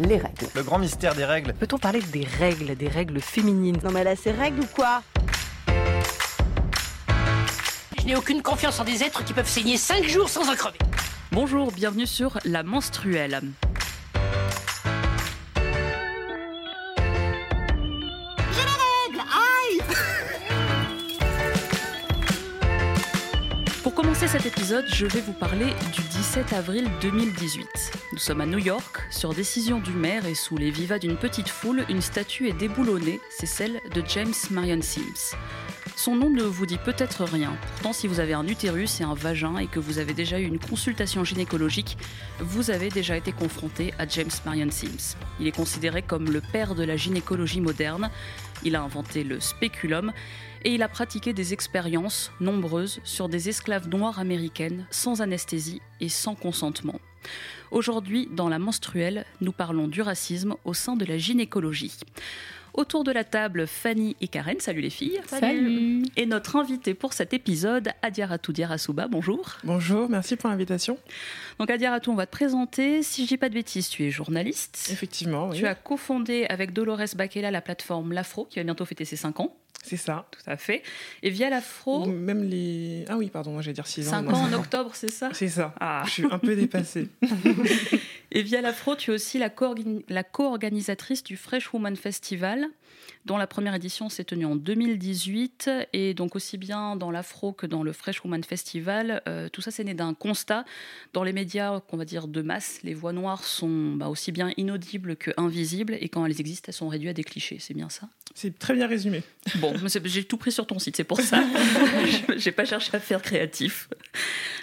les règles. Le grand mystère des règles. Peut-on parler des règles, des règles féminines? Non mais là, c'est règles ou quoi? Je n'ai aucune confiance en des êtres qui peuvent saigner 5 jours sans en crever. Bonjour, bienvenue sur La Menstruelle. Commencer cet épisode, je vais vous parler du 17 avril 2018. Nous sommes à New York, sur décision du maire et sous les vivas d'une petite foule, une statue est déboulonnée, c'est celle de James Marion Sims. Son nom ne vous dit peut-être rien. Pourtant, si vous avez un utérus et un vagin et que vous avez déjà eu une consultation gynécologique, vous avez déjà été confronté à James Marion Sims. Il est considéré comme le père de la gynécologie moderne. Il a inventé le spéculum et il a pratiqué des expériences nombreuses sur des esclaves noires américaines sans anesthésie et sans consentement. Aujourd'hui, dans la menstruelle, nous parlons du racisme au sein de la gynécologie. Autour de la table, Fanny et Karen. Salut les filles. Salut. Et notre invité pour cet épisode, Adiaratou Diarasuba. Bonjour. Bonjour, merci pour l'invitation. Donc Adiaratou, on va te présenter. Si je dis pas de bêtises, tu es journaliste. Effectivement, oui. Tu as cofondé avec Dolores Bakela la plateforme L'Afro, qui va bientôt fêter ses 5 ans. C'est ça. Tout à fait. Et via l'Afro. Même les. Ah oui, pardon, moi j'allais dire 6 ans. 5 non, ans en octobre, c'est ça? C'est ça. Ah. Je suis un peu dépassée. Et via l'Afro, tu es aussi la co-organisatrice du Fresh Woman Festival, dont la première édition s'est tenue en 2018. Et donc aussi bien dans l'Afro que dans le Fresh Woman Festival, euh, tout ça c'est né d'un constat. Dans les médias, qu'on va dire de masse, les voix noires sont bah, aussi bien inaudibles que invisibles. Et quand elles existent, elles sont réduites à des clichés. C'est bien ça? C'est très bien résumé. Bon, j'ai tout pris sur ton site, c'est pour ça. j'ai pas cherché à faire créatif.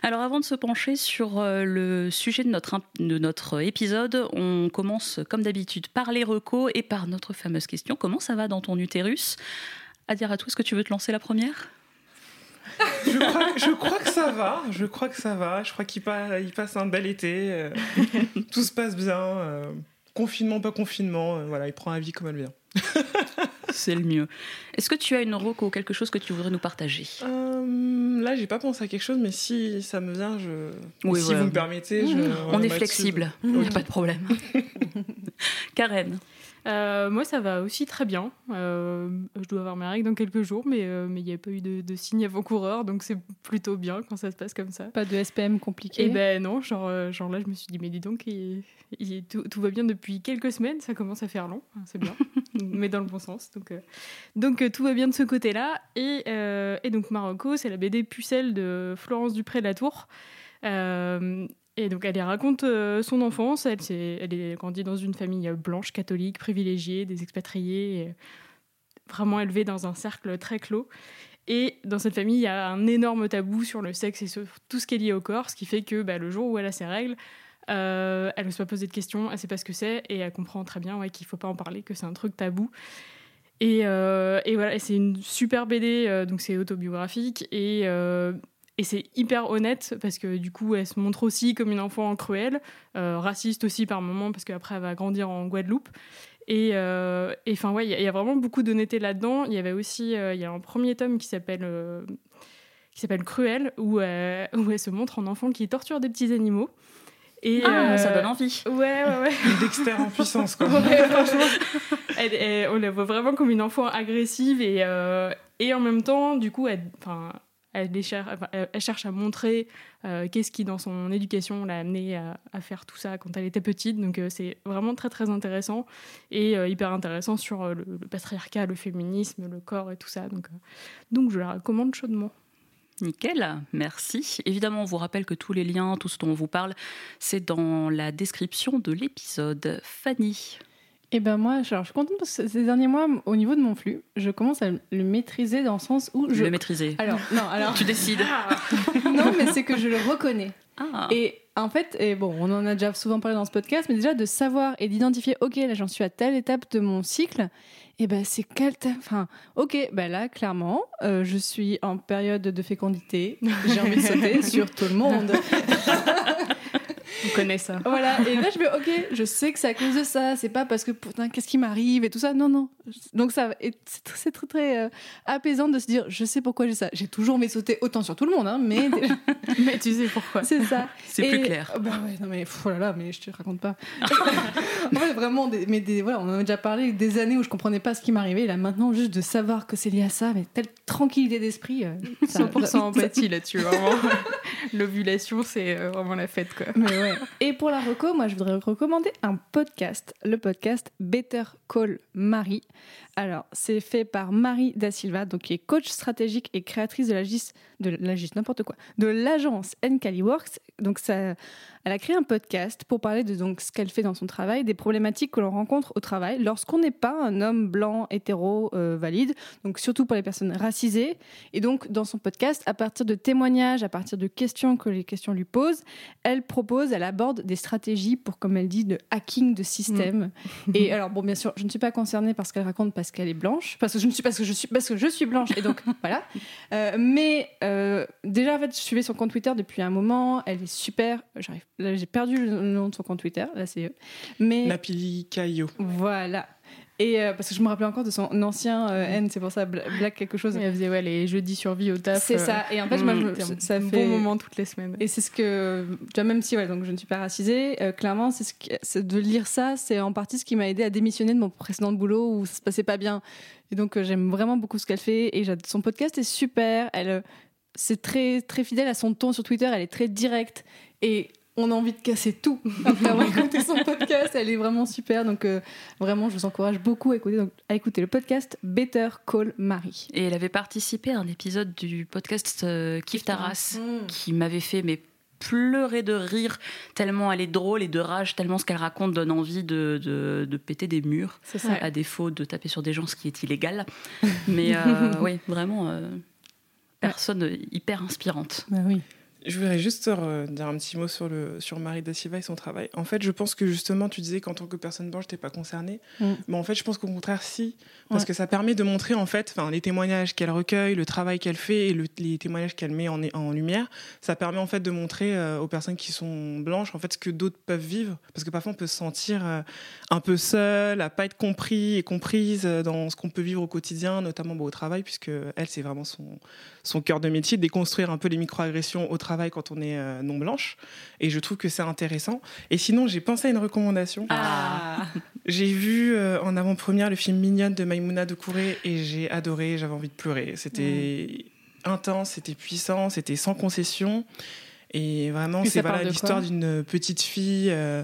Alors avant de se pencher sur euh, le sujet de notre, de notre épisode, on commence comme d'habitude par les recos et par notre fameuse question. Comment ça va dans ton utérus? À dire à toi, est-ce que tu veux te lancer la première? Je crois, je crois que ça va. Je crois que ça va. Je crois qu'il pa- il passe un bel été. euh, tout se passe bien. euh, confinement, pas confinement. euh, voilà, il prend la vie comme elle vient. C'est le mieux. Est-ce que tu as une reco, quelque chose que tu voudrais nous partager? Euh, là, j'ai pas pensé à quelque chose, mais si ça me vient, je. Oui, si voilà. vous me permettez, je. On est flexible, il n'y a pas de problème. Karen Euh, moi, ça va aussi très bien. Euh, je dois avoir mes règles dans quelques jours, mais euh, mais il n'y a pas eu de, de signes avant-coureurs, donc c'est plutôt bien quand ça se passe comme ça. Pas de SPM compliqué. Et ben non, genre, genre là, je me suis dit, mais dis donc, il- il- tout, tout va bien depuis quelques semaines, ça commence à faire long, hein, c'est bien, mais dans le bon sens. Donc, donc tout va bien de ce côté-là. Et, et donc Marocco, c'est la BD Pucelle de Florence Dupré de la Tour. Euh, et donc elle raconte euh, son enfance. Elle, s'est- elle est dans une famille euh, blanche, catholique, privilégiée, des expatriés, et vraiment élevée dans un cercle très clos. Et dans cette famille, il y a un énorme tabou sur le sexe et sur tout ce qui est lié au corps, ce qui fait que bah, le jour où elle a ses règles, euh, elle n'ose pas poser de questions, elle sait pas ce que c'est, et elle comprend très bien ouais, qu'il faut pas en parler, que c'est un truc tabou. Et, euh, et voilà, c'est une super BD, euh, donc c'est autobiographique, et, euh, et c'est hyper honnête, parce que du coup, elle se montre aussi comme une enfant cruelle, euh, raciste aussi par moments, parce qu'après, elle va grandir en Guadeloupe. Et euh, enfin, ouais, il y, a- il y a vraiment beaucoup d'honnêteté là-dedans. Il y avait aussi, euh, il y a un premier tome qui s'appelle euh, qui s'appelle Cruel, où, euh, où elle se montre en enfant qui torture des petits animaux. Et, Ah, euh, ça donne envie. Ouais, ouais, ouais. Une Dexter en puissance, quoi. Ouais, franchement, elle- elle- on la voit vraiment comme une enfant agressive et, euh, et en même temps, du coup, elle, enfin, elle, cherche à montrer euh, qu'est-ce qui, dans son éducation, l'a amené à, faire tout ça quand elle était petite. Donc, euh, c'est vraiment très, très intéressant et euh, hyper intéressant sur le, le patriarcat, le féminisme, le corps et tout ça. Donc, donc je la recommande chaudement. Nickel, merci. Évidemment, on vous rappelle que tous les liens, tout ce dont on vous parle, c'est dans la description de l'épisode. Fanny. Et ben moi, alors, je suis contente parce que ces derniers mois, au niveau de mon flux, je commence à le maîtriser dans le sens où Je le maîtriser. Alors, non, alors. Tu décides. non, mais c'est que je le reconnais. Ah. Et en fait, et bon, on en a déjà souvent parlé dans ce podcast, mais déjà de savoir et d'identifier, ok, là j'en suis à telle étape de mon cycle, et ben c'est quelle Enfin, ok, ben là, clairement, euh, je suis en période de fécondité, j'ai envie de sauter sur tout le monde. On connaît ça. Voilà, et là je me ok, je sais que c'est à cause de ça, c'est pas parce que putain, qu'est-ce qui m'arrive et tout ça, non, non. Donc ça, c'est très, très, très euh, apaisant de se dire, je sais pourquoi j'ai ça. J'ai toujours mes sauté autant sur tout le monde, hein, mais Mais tu sais pourquoi. c'est ça. C'est plus clair. Bah ouais, non mais oh là là, mais je te raconte pas. en fait, vraiment, des, mais des, voilà, on en a déjà parlé des années où je comprenais pas ce qui m'arrivait. Là maintenant, juste de savoir que c'est lié à ça, mais telle tranquillité d'esprit. euh, ça- 100% ça- empathie là-dessus, vraiment. L'ovulation, c'est euh, vraiment la fête, quoi. Et pour la reco, moi, je voudrais recommander un podcast, le podcast Better Call Marie. Alors, c'est fait par Marie Da Silva, donc qui est coach stratégique et créatrice de de n'importe quoi, de l'agence Encali Works. Donc, ça, elle a créé un podcast pour parler de donc ce qu'elle fait dans son travail, des problématiques que l'on rencontre au travail lorsqu'on n'est pas un homme blanc, hétéro, euh, valide. Donc, surtout pour les personnes racisées. Et donc, dans son podcast, à partir de témoignages, à partir de questions que les questions lui posent, elle propose, elle aborde des stratégies pour, comme elle dit, de hacking de système. Et alors, bon, bien sûr, je ne suis pas concernée par ce qu'elle raconte parce qu'elle est blanche, parce que je ne suis parce que je suis parce que je suis blanche et donc voilà. Euh, mais euh, déjà, en fait, je suivais son compte Twitter depuis un moment. Elle est super. J'arrive. Là, j'ai perdu le nom de son compte Twitter. Là, c'est eux. Mais Napili Caillot. voilà. Et euh, parce que je me rappelais encore de son ancien euh, N, c'est pour ça Bla- Black quelque chose. Elle faisait ouais, les jeudis survie au taf. C'est euh, ça. Et en fait, moi, je me- c'était un ça bon fait moment toutes les semaines. Et c'est ce que, tu vois, même si ouais, donc je ne suis pas racisée, euh, clairement, c'est ce que- de lire ça, c'est en partie ce qui m'a aidé à démissionner de mon précédent boulot où ça se passait pas bien. Et donc j'aime vraiment beaucoup ce qu'elle fait et son podcast est super. Elle, c'est très très fidèle à son ton sur Twitter. Elle est très directe et on a envie de casser tout après avoir écouté son podcast. Elle est vraiment super. Donc euh, vraiment, je vous encourage beaucoup à écouter, donc, à écouter le podcast Better Call Marie. Et elle avait participé à un épisode du podcast euh, Kif Taras qui m'avait fait mais pleurer de rire tellement elle est drôle et de rage tellement ce qu'elle raconte donne envie de, de, de péter des murs C'est ça. à défaut de taper sur des gens ce qui est illégal mais euh, oui vraiment euh, personne hyper inspirante Bah oui. Je voudrais juste euh, dire un petit mot sur, le, sur Marie Da Silva et son travail. En fait, je pense que justement, tu disais qu'en tant que personne blanche, t'es pas concernée. Mm. Mais en fait, je pense qu'au contraire, si. Parce Ouais. que ça permet de montrer, en fait, les témoignages qu'elle recueille, le travail qu'elle fait et le- les témoignages qu'elle met en, en lumière. Ça permet, en fait, de montrer euh, aux personnes qui sont blanches, en fait, ce que d'autres peuvent vivre. Parce que parfois, on peut se sentir euh, un peu seul, à pas être compris et comprise dans ce qu'on peut vivre au quotidien, notamment bon, au travail, puisque elle, c'est vraiment son, son cœur de métier, déconstruire un peu les microagressions au travail quand on est euh, non blanche. Et je trouve que c'est intéressant. Et sinon, j'ai pensé à une recommandation. Ah. J'ai vu euh, en avant-première le film Mignonne de Maïmouna de Kouré et j'ai adoré, j'avais envie de pleurer. C'était intense, c'était puissant, c'était sans concession. Et vraiment, c'est voilà l'histoire d'une petite fille. euh,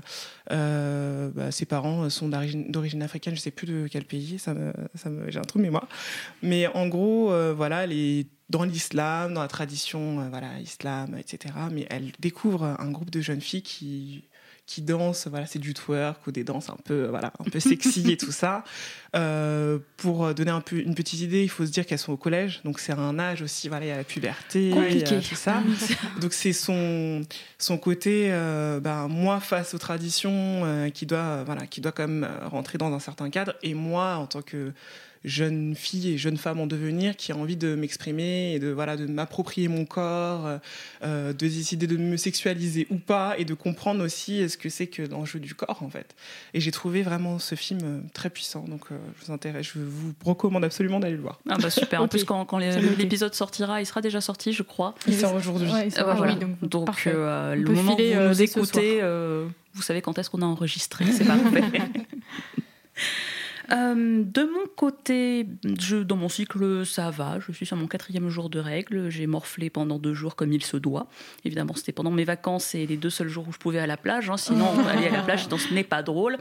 euh, bah, ses parents sont d'origine d'origine africaine, je sais plus de quel pays, ça me, ça me, j'ai un trou de mémoire. Mais en gros, euh, voilà, elle est dans l'islam, dans la tradition, euh, voilà, islam, etc. Mais elle découvre un groupe de jeunes filles qui qui dansent, voilà, c'est du twerk ou des danses un peu, voilà, un peu sexy et tout ça. Euh, pour donner un peu une petite idée, il faut se dire qu'elles sont au collège, donc c'est un âge aussi, voilà, il y a la puberté, a Compliqué. tout ça. Donc c'est son son côté, euh, ben, moi face aux traditions, euh, qui doit, voilà, qui doit quand même euh, rentrer dans un certain cadre, et moi en tant que jeune fille et jeune femme en devenir qui a envie de m'exprimer et de voilà de m'approprier mon corps, euh, euh, de décider de me sexualiser ou pas et de comprendre aussi ce que c'est que l'enjeu du corps en fait. Et j'ai trouvé vraiment ce film euh, très puissant, donc euh, je vous intéresse, je vous recommande absolument d'aller le voir. Ah bah super. En plus, quand, l'épisode sortira, il sera déjà sorti, je crois. Il sort aujourd'hui. Ouais, Ah voilà. donc, euh, le moment où filer, vous euh, nous écoutez, euh, vous savez quand est-ce qu'on a enregistré. C'est parfait. Euh, de mon côté, je, dans mon cycle, ça va. Je suis sur mon quatrième jour de règles. J'ai morflé pendant deux jours comme il se doit. Évidemment, c'était pendant mes vacances et les deux seuls jours où je pouvais à la plage. hein. Sinon, aller à la plage, ce n'est pas drôle.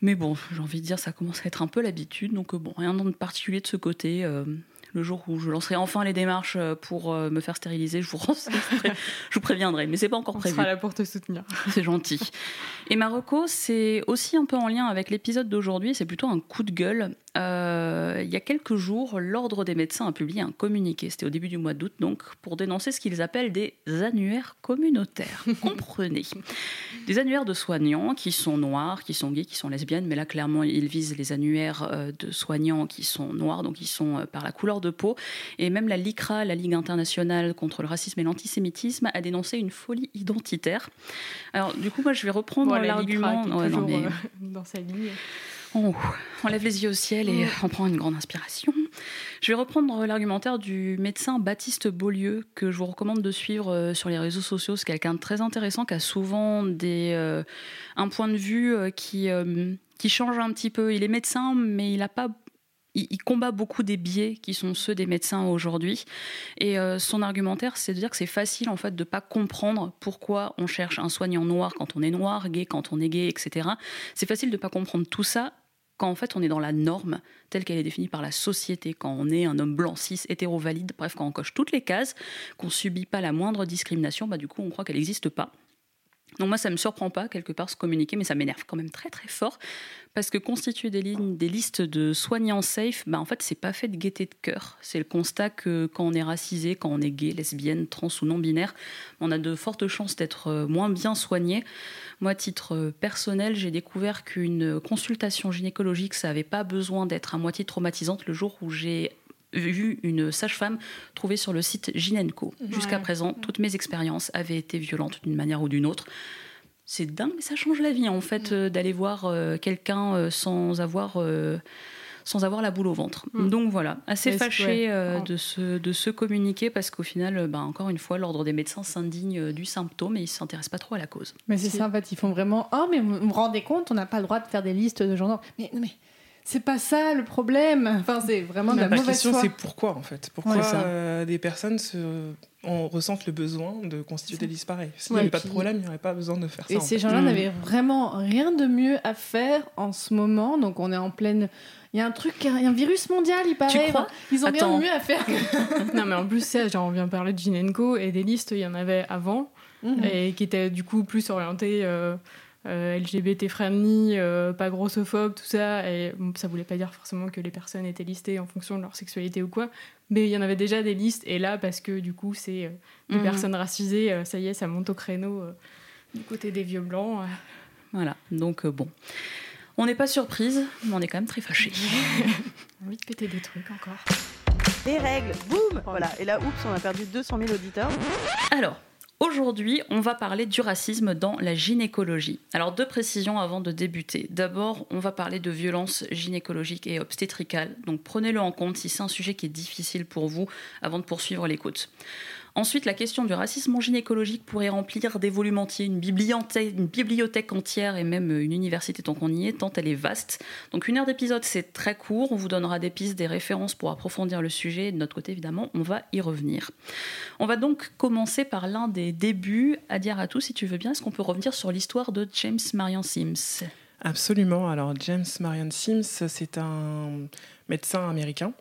Mais bon, j'ai envie de dire, ça commence à être un peu l'habitude. Donc, euh, bon, rien de particulier de ce côté. Euh, le jour où je lancerai enfin les démarches euh, pour euh, me faire stériliser, je vous, renseignerai- je vous préviendrai. Mais c'est pas encore On prévu. sera là pour te soutenir. C'est gentil. Et Marocco, c'est aussi un peu en lien avec l'épisode d'aujourd'hui. C'est plutôt un coup de gueule. Euh, il y a quelques jours, l'Ordre des médecins a publié un communiqué, c'était au début du mois d'août donc, pour dénoncer ce qu'ils appellent des annuaires communautaires. Comprenez. Des annuaires de soignants qui sont noirs, qui sont gays, qui sont lesbiennes, mais là clairement ils visent les annuaires euh, de soignants qui sont noirs, donc ils sont euh, par la couleur de peau. Et même la LICRA, la Ligue internationale contre le racisme et l'antisémitisme, a dénoncé une folie identitaire. Alors du coup, moi je vais reprendre l'argument. dans sa ligne. On, lève les yeux au ciel et on prend une grande inspiration. Je vais reprendre l'argumentaire du médecin Baptiste Beaulieu, que je vous recommande de suivre euh, sur les réseaux sociaux. C'est quelqu'un de très intéressant qui a souvent des, euh, un point de vue euh, qui, qui change un petit peu. Il est médecin, mais il a pas il, combat beaucoup des biais qui sont ceux des médecins aujourd'hui. Et son argumentaire, c'est de dire que c'est facile en fait de pas comprendre pourquoi on cherche un soignant noir quand on est noir, gay quand on est gay, etc. C'est facile de pas comprendre tout ça quand en fait on est dans la norme telle qu'elle est définie par la société, quand on est un homme blanc, cis, hétéro-valide, bref, quand on coche toutes les cases, qu'on subit pas la moindre discrimination, bah du coup on croit qu'elle n'existe pas. Donc moi, ça me surprend pas quelque part ce communiqué, mais ça m'énerve quand même très très fort parce que constituer des, lignes, des listes de soignants safe, bah en fait, c'est pas fait de gaieté de cœur. C'est le constat que quand on est racisé, quand on est gay, lesbienne, trans ou non binaire, on a de fortes chances d'être euh, moins bien soigné. Moi, à titre euh, personnel, j'ai découvert qu'une consultation gynécologique, ça n'avait pas besoin d'être à moitié traumatisante le jour où j'ai vu une sage-femme trouvée sur le site Ginenco. Jusqu'à présent, toutes mes expériences avaient été violentes d'une manière ou d'une autre. C'est dingue, mais ça change la vie en fait euh, d'aller voir euh, quelqu'un euh, sans avoir sans avoir la boule au ventre. Mm. Donc voilà, assez fâché de, se, de se communiquer parce qu'au final, bah, encore une fois, l'ordre des médecins s'indigne du symptôme et ils ne s'intéressent pas trop à la cause. Mais c'est ça, en fait, ils font vraiment Oh, mais vous vous rendez compte, on n'a pas le droit de faire des listes de gens. Mais, mais c'est pas ça le problème. Enfin, c'est vraiment de la, mauvaise question, c'est pourquoi en fait? Pourquoi euh, des personnes se, on ressentent le besoin de constituer des listes pareilles. S'il n'y avait pas de problème, il n'y aurait pas besoin de faire ça. Et ces gens-là mm. n'avaient vraiment rien de mieux à faire en ce moment. Donc on est en pleine. Il y a un truc, il y a un virus mondial, il paraît. Tu crois? Ils ont rien de mieux à faire. non, mais en plus, ça, genre, on vient parler de Ginenko et des listes, il y en avait avant. Mm. Et qui étaient du coup plus orientées. Euh, euh, LGBT friendly, euh, pas grossophobe, tout ça. Et ça voulait pas dire forcément que les personnes étaient listées en fonction de leur sexualité ou quoi. Mais il y en avait déjà des listes. Et là, parce que du coup, c'est euh, des mhm. personnes racisées, ça y est, ça monte au créneau du côté des vieux blancs. Voilà. Donc, bon. On n'est pas surprise, mais on est quand même très fâchés. envie de péter des trucs encore. Des règles, boum Voilà. Et là, oups, on a perdu 200 000 auditeurs. Alors, Aujourd'hui, on va parler du racisme dans la gynécologie. Alors deux précisions avant de débuter. D'abord, on va parler de violences gynécologiques et obstétricales. Donc prenez-le en compte si c'est un sujet qui est difficile pour vous avant de poursuivre l'écoute. Ensuite, la question du racisme gynécologique pourrait remplir des volumes entiers, une bibliothèque, entière et même une université tant qu'on y est, tant elle est vaste. Donc une heure d'épisode, c'est très court. On vous donnera des pistes, des références pour approfondir le sujet. De notre côté, évidemment, on va y revenir. On va donc commencer par l'un des débuts. À dire à tous, si tu veux bien, est-ce qu'on peut revenir sur l'histoire de James Marion Sims? Absolument. Alors James Marion Sims, c'est un médecin américain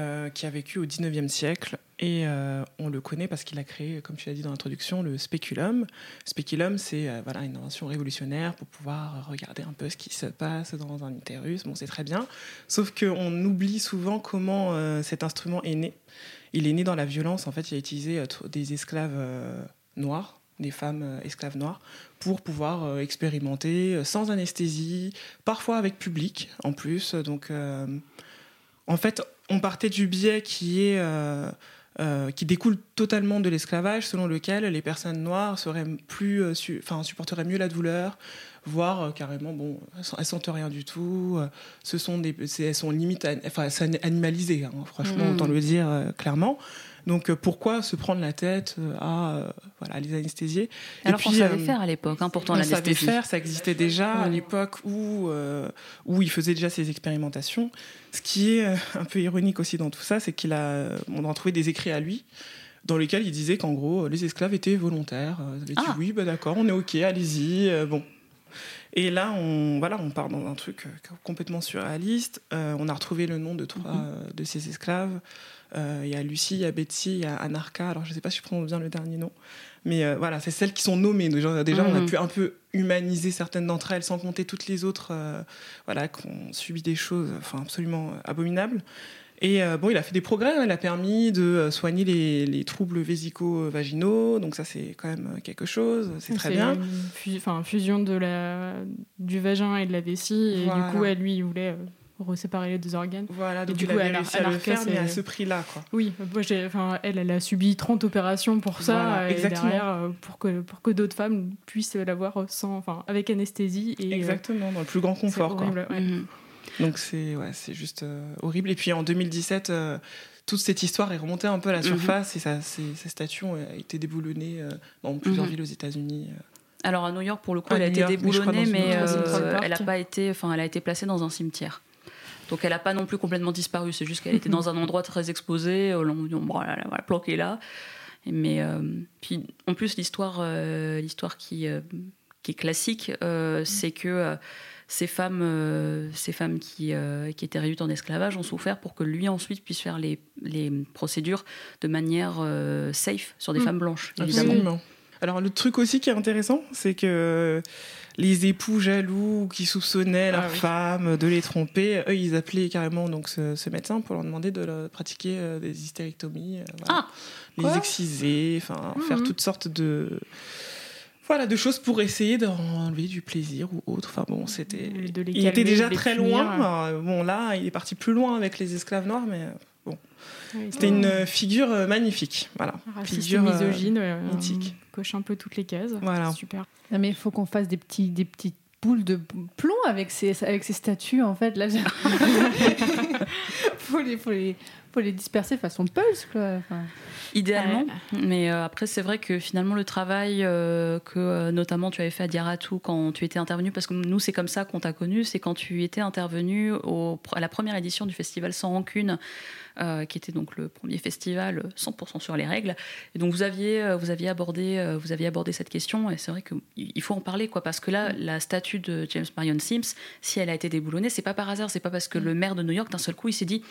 euh, qui a vécu au 19e siècle. Et euh, on le connaît parce qu'il a créé, comme tu l'as dit dans l'introduction, le spéculum. Spéculum, c'est euh, voilà, une invention révolutionnaire pour pouvoir regarder un peu ce qui se passe dans un utérus. Bon, c'est très bien. Sauf qu'on oublie souvent comment cet instrument est né. Il est né dans la violence. En fait, il a utilisé des esclaves noirs, des femmes esclaves noires, pour pouvoir expérimenter sans anesthésie, parfois avec public en plus. Donc, en fait, on partait du biais qui est euh, euh, qui découle totalement de l'esclavage, selon lequel les personnes noires seraient plus, euh, supporteraient mieux la douleur, voire carrément, bon, elles sentent rien du tout. ce sont des, elles sont limite, enfin, animalisées. Hein, franchement, mmh. autant le dire clairement. Donc pourquoi se prendre la tête à voilà les anesthésier Alors qu'on savait faire à l'époque, hein, pourtant on savait faire, ça existait déjà à l'époque où où il faisait déjà ses expérimentations. Ce qui est euh, un peu ironique aussi dans tout ça, c'est qu'il a, on a trouvé des écrits à lui dans lesquels il disait qu'en gros les esclaves étaient volontaires. Il avait dit ah. oui, bah d'accord, on est ok, allez-y, euh, bon. Et là, on, voilà, on part dans un truc euh, complètement surréaliste. Euh, on a retrouvé le nom de trois Mhm. euh, de ces esclaves. Euh, Il y a Lucie, il y a Betsy, il y a Anarcha. Alors, je ne sais pas si je prononce bien le dernier nom. Mais euh, voilà, c'est celles qui sont nommées. Déjà, déjà on a Mhm. pu un peu humaniser certaines d'entre elles, sans compter toutes les autres euh, voilà, qui ont subi des choses enfin, absolument abominables. Et euh, bon, il a fait des progrès. hein. Il a permis de soigner les, les troubles vésico-vaginaux. Donc ça, c'est quand même quelque chose. C'est très bien. une fu- fusion de la, du vagin et de la vessie. Et Voilà. du coup, elle, lui, il voulait euh, séparer les deux organes. Voilà, donc du coup, elle a- réussi à le faire, mais à ce prix-là, quoi. Oui, moi, j'ai- enfin, elle, elle a subi 30 opérations pour ça. Voilà, et exactement. derrière, euh, pour que, pour que d'autres femmes puissent l'avoir sans, enfin, avec anesthésie. Et, euh, Exactement, dans le plus grand c'est confort, quoi. horrible, ouais. Mhm. Donc c'est ouais, c'est juste euh, horrible. Et puis en 2017, euh, toute cette histoire est remontée un peu à la Mhm. surface et ça, ces, ces statues ont été déboulonnées euh, dans plusieurs Mhm. villes aux États-unis. euh. Alors à New York, pour le coup, À elle a New été York, déboulonnée, mais euh, elle a pas été, enfin, elle a été placée dans un cimetière. Donc elle n'a pas non plus complètement disparu. C'est juste qu'elle était dans un endroit très exposé. euh, On dit bon, voilà, voilà, planquée là. Mais euh, puis en plus l'histoire, euh, l'histoire qui euh, qui est classique, euh, c'est que euh, ces femmes, euh, ces femmes qui, euh, qui étaient réduites en esclavage ont souffert pour que lui ensuite puisse faire les, les procédures de manière euh, safe sur des Mm. femmes blanches, évidemment. Absolument. Alors le truc aussi qui est intéressant, c'est que les époux jaloux qui soupçonnaient leur Ah oui. femme de les tromper, eux ils appelaient carrément donc ce, ce médecin pour leur demander de leur pratiquer euh, des hystérectomies, euh, voilà. Ah les exciser, enfin Mhm. faire toutes sortes de voilà de choses pour essayer d'enlever du plaisir ou autre. Enfin bon, c'était il était déjà très punir. loin. Bon là, il est parti plus loin avec les esclaves noirs, mais euh, Oui, c'était une euh, figure euh, magnifique. Voilà. Raciste, figure, euh, misogyne, euh, mythique. coche un peu toutes les cases. Voilà. Super. Non, mais il faut qu'on fasse des, petits, des petites boules de plomb avec ces, avec ces statues, en fait. Là, faut, les, faut, les, faut les disperser façon pulse, quoi. Enfin, Idéalement, mais euh, après c'est vrai que finalement le travail euh, que euh, notamment tu avais fait à Diaratou quand tu étais intervenu, parce que nous c'est comme ça qu'on t'a connu, c'est quand tu étais intervenu au, à la première édition du festival Sans Rancune, euh, qui était donc le premier festival 100% sur les règles. Et donc vous aviez, vous aviez abordé, vous aviez abordé cette question, et c'est vrai qu'il faut en parler quoi, parce que là la statue de James Marion Sims, si elle a été déboulonnée, c'est pas par hasard, c'est pas parce que le maire de New York d'un seul coup il s'est dit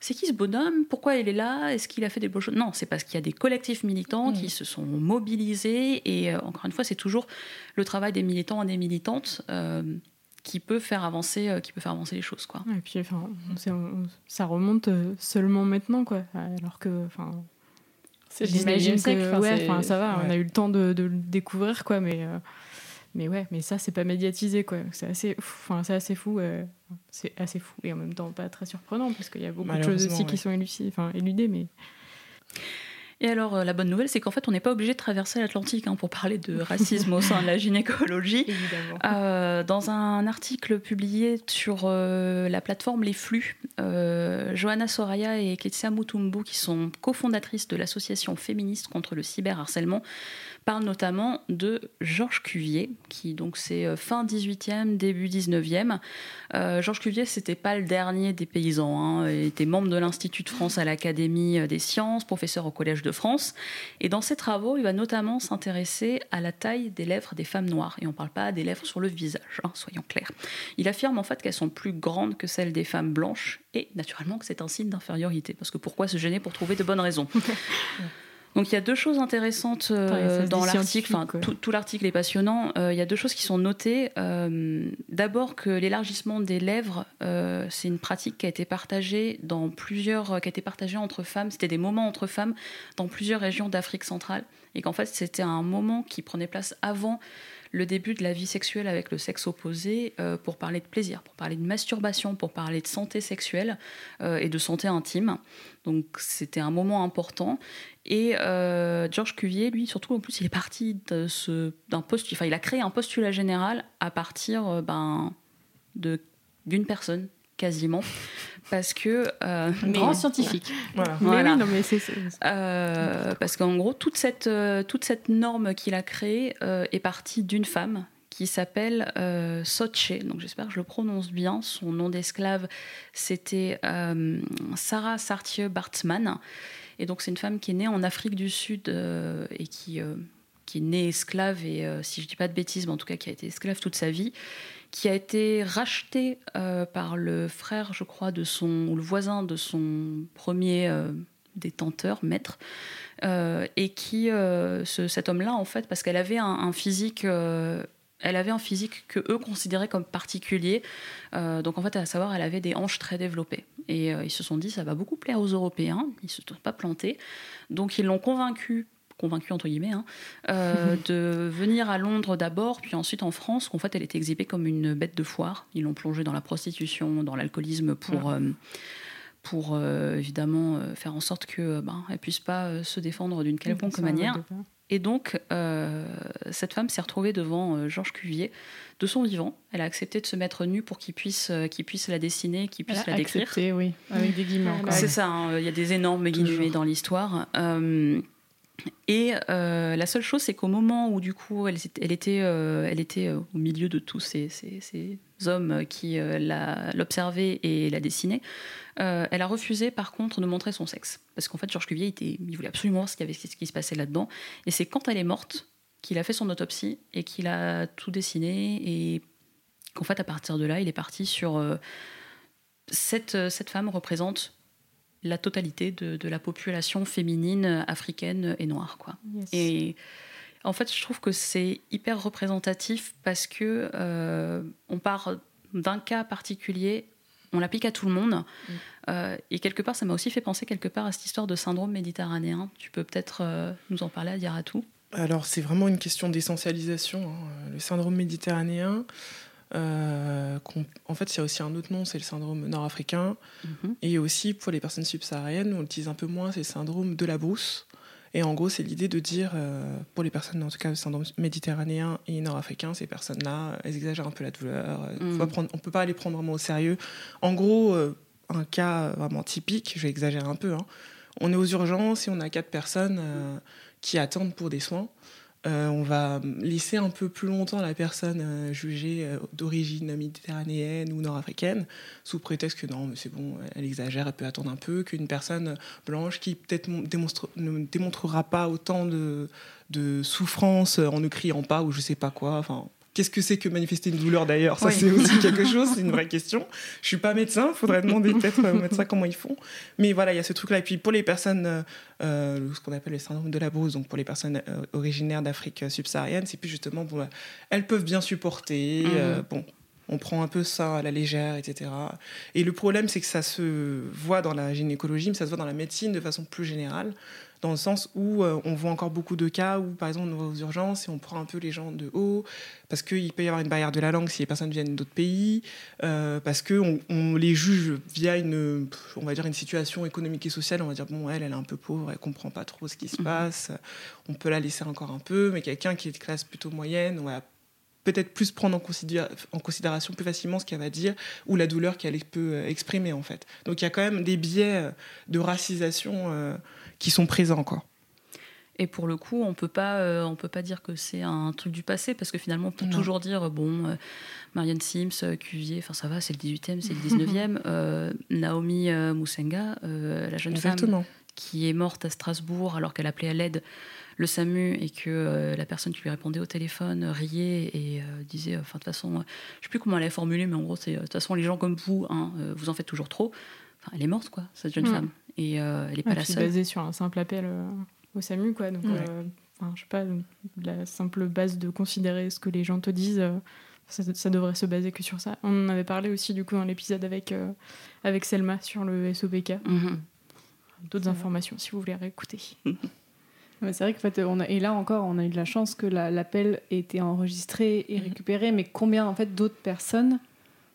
c'est qui ce bonhomme? Pourquoi il est là? Est-ce qu'il a fait des beaux choses? Non, c'est parce qu'il y a des collectifs militants qui se sont mobilisés. Et euh, encore une fois, c'est toujours le travail des militants et des militantes euh, qui peut faire avancer, euh, qui peut faire avancer les choses, quoi. Et puis, enfin, on sait- on- ça remonte seulement maintenant, quoi. Alors que, enfin, j'imagine 19e que, siècle. ouais, ça va, on a eu le temps de, de le découvrir, quoi. Mais, euh, mais ouais, mais ça, c'est pas médiatisé, quoi. C'est assez, enfin, c'est assez fou. euh, c'est assez fou et en même temps pas très surprenant parce qu'il y a beaucoup de choses aussi ouais. qui sont élucidées, enfin, éludées, mais Et alors, euh, la bonne nouvelle, c'est qu'en fait, on n'est pas obligé de traverser l'Atlantique hein, pour parler de racisme au sein de la gynécologie. évidemment. Euh, dans un article publié sur euh, la plateforme Les Flux, euh, Johanna Soraya et Ketsia Mutumbu, qui sont cofondatrices de l'association féministe contre le cyberharcèlement, parlent notamment de Georges Cuvier, qui donc c'est euh, fin 18e, début 19e. Euh, Georges Cuvier, c'était pas le dernier des paysans. hein. Il était membre de l'Institut de France à l'Académie des sciences, professeur au Collège de France. Et dans ses travaux, il va notamment s'intéresser à la taille des lèvres des femmes noires. Et on ne parle pas des lèvres sur le visage, hein, soyons clairs. Il affirme en fait qu'elles sont plus grandes que celles des femmes blanches et naturellement que c'est un signe d'infériorité. Parce que pourquoi se gêner pour trouver de bonnes raisons? Donc il y a deux choses intéressantes euh, dans l'article. Enfin, tout, tout l'article est passionnant. Euh, il y a deux choses qui sont notées. Euh, D'abord que l'élargissement des lèvres, c'est une pratique qui a été partagée dans plusieurs, qui a été partagée entre femmes. C'était des moments entre femmes dans plusieurs régions d'Afrique centrale et qu'en fait c'était un moment qui prenait place avant le début de la vie sexuelle avec le sexe opposé euh, pour parler de plaisir, pour parler de masturbation, pour parler de santé sexuelle euh, et de santé intime. Donc c'était un moment important. Et euh, Georges Cuvier, lui, surtout en plus, il est parti d'un postulat, enfin il a créé un postulat général à partir ben, d'une personne quasiment, parce que euh, Un grand scientifique. Voilà. Mais oui, non, mais c'est- c'est- euh, parce qu'en gros, toute cette, euh, toute cette norme qu'il a créée euh, est partie d'une femme qui s'appelle euh, Soche. Donc j'espère que je le prononce bien. Son nom d'esclave, c'était euh, Sarah Sartieu Bartman. Et donc c'est une femme qui est née en Afrique du Sud euh, et qui, euh, qui est né esclave et si je dis pas de bêtises, mais en tout cas qui a été esclave toute sa vie, qui a été racheté par le frère, je crois, de son ou le voisin de son premier détenteur, maître, et qui cet homme-là en fait, parce qu'elle avait un, physique elle avait un physique que eux considéraient comme particulier. Euh, donc en fait, à savoir, elle avait des hanches très développées. Et euh, ils se sont dit, ça va beaucoup plaire aux Européens. Ils se sont pas plantés. Donc ils l'ont convaincu convaincu entre guillemets, hein, euh, de venir à Londres d'abord, puis ensuite en France, qu'en fait elle était exhibée comme une bête de foire. Ils l'ont plongée dans la prostitution, dans l'alcoolisme pour, pour évidemment faire en sorte que ben, elle puisse pas se défendre d'une quelconque manière. Et donc, euh, cette femme s'est retrouvée devant euh, Georges Cuvier de son vivant. Elle a accepté de se mettre nue pour qu'il puisse, euh, la dessiner, qu'il puisse la décrire. Accepté, oui, avec des guillemets. C'est ça, hein, il y a des énormes guillemets dans l'histoire. Et la seule chose, c'est qu'au moment où, du coup, elle, était, elle était au milieu de tous ces, hommes qui l'observaient et la dessinaient, euh, elle a refusé, par contre, de montrer son sexe. Parce qu'en fait, Georges Cuvier, il voulait absolument voir ce, ce qui se passait là-dedans. Et c'est quand elle est morte qu'il a fait son autopsie et qu'il a tout dessiné. Et qu'en fait, à partir de là, il est parti sur. Euh, cette, euh, cette femme représente la totalité de, la population féminine africaine et noire. Quoi. Et en fait, je trouve que c'est hyper représentatif parce que on part d'un cas particulier on l'applique à tout le monde. Mm. Euh, et quelque part, ça m'a aussi fait penser quelque part à cette histoire de syndrome méditerranéen. Tu peux peut-être euh, nous en parler à dire à tout? Alors, c'est vraiment une question d'essentialisation. Hein. Le syndrome méditerranéen, euh, en fait, il y a aussi un autre nom, c'est le syndrome nord-africain. Mm-hmm. Et aussi, pour les personnes subsahariennes, on l'utilise un peu moins, c'est le syndrome de la brousse. Et en gros, c'est l'idée de dire, euh, pour les personnes, en tout cas, le syndrome méditerranéen et nord-africain, ces personnes-là, elles exagèrent un peu la douleur. Euh, mm. on ne peut pas les prendre vraiment au sérieux. En gros, euh, un cas vraiment typique, je vais exagérer un peu, hein. on est aux urgences et on a quatre personnes qui attendent pour des soins. Euh, on va laisser un peu plus longtemps la personne euh, jugée euh, d'origine méditerranéenne ou nord-africaine, sous prétexte que non, mais c'est bon, elle exagère, elle peut attendre un peu, qu'une personne blanche qui peut-être ne démontrera pas autant de, souffrance en ne criant pas ou je sais pas quoi. Qu'est-ce que c'est que manifester une douleur d'ailleurs Ça, c'est aussi quelque chose, c'est une vraie question. Je suis pas médecin, il faudrait demander peut-être aux médecins comment ils font. Mais voilà, il y a ce truc-là. Et puis pour les personnes, euh, euh, ce qu'on appelle le syndrome de la brousse, donc pour les personnes euh, originaires d'Afrique subsaharienne, c'est plus justement, bon, elles peuvent bien supporter. Mhm. bon, on prend un peu ça à la légère, etc. Et le problème, c'est que ça se voit dans la gynécologie, mais ça se voit dans la médecine de façon plus générale dans le sens où euh, on voit encore beaucoup de cas où, par exemple, on va aux urgences et on prend un peu les gens de haut, parce qu'il peut y avoir une barrière de la langue si les personnes viennent d'autres pays, euh, parce qu'on on les juge via une, on va dire, une situation économique et sociale. On va dire, bon, elle, elle est un peu pauvre, elle comprend pas trop ce qui se mhm. passe, on peut la laisser encore un peu, mais quelqu'un qui est de classe plutôt moyenne, on va peut-être plus prendre en, en, considération plus facilement ce qu'elle va dire ou la douleur qu'elle peut euh, exprimer en fait. Donc il y a quand même des biais de racisation qui sont présents. Quoi. Et pour le coup, on peut pas, euh, on peut pas dire que c'est un truc du passé parce que finalement, on peut toujours dire bon, euh, Marianne Sims, euh, Cuvier, enfin ça va, c'est le 18e, c'est le 19e. Naomi Musenga, la jeune femme qui est morte à Strasbourg alors qu'elle appelait à l'aide le SAMU et que la personne qui lui répondait au téléphone riait et disait, enfin de toute façon, je sais plus comment elle a formulé, mais en gros, c'est de toute façon les gens comme vous, hein, vous en faites toujours trop. Enfin, elle est morte quoi, cette jeune mm. femme et euh, elle n'est pas la seule. basée sur un simple appel euh, au SAMU, quoi. Donc, euh, je sais pas, la simple base de considérer ce que les gens te disent, ça, devrait se baser que sur ça. On en avait parlé aussi, du coup, dans l'épisode avec, avec Selma sur le SOPK. Mhm. D'autres informations, si vous voulez réécouter. c'est vrai qu'en fait, on a, et là encore, on a eu de la chance que l'appel ait été enregistré et mhm. récupéré, mais combien en fait d'autres personnes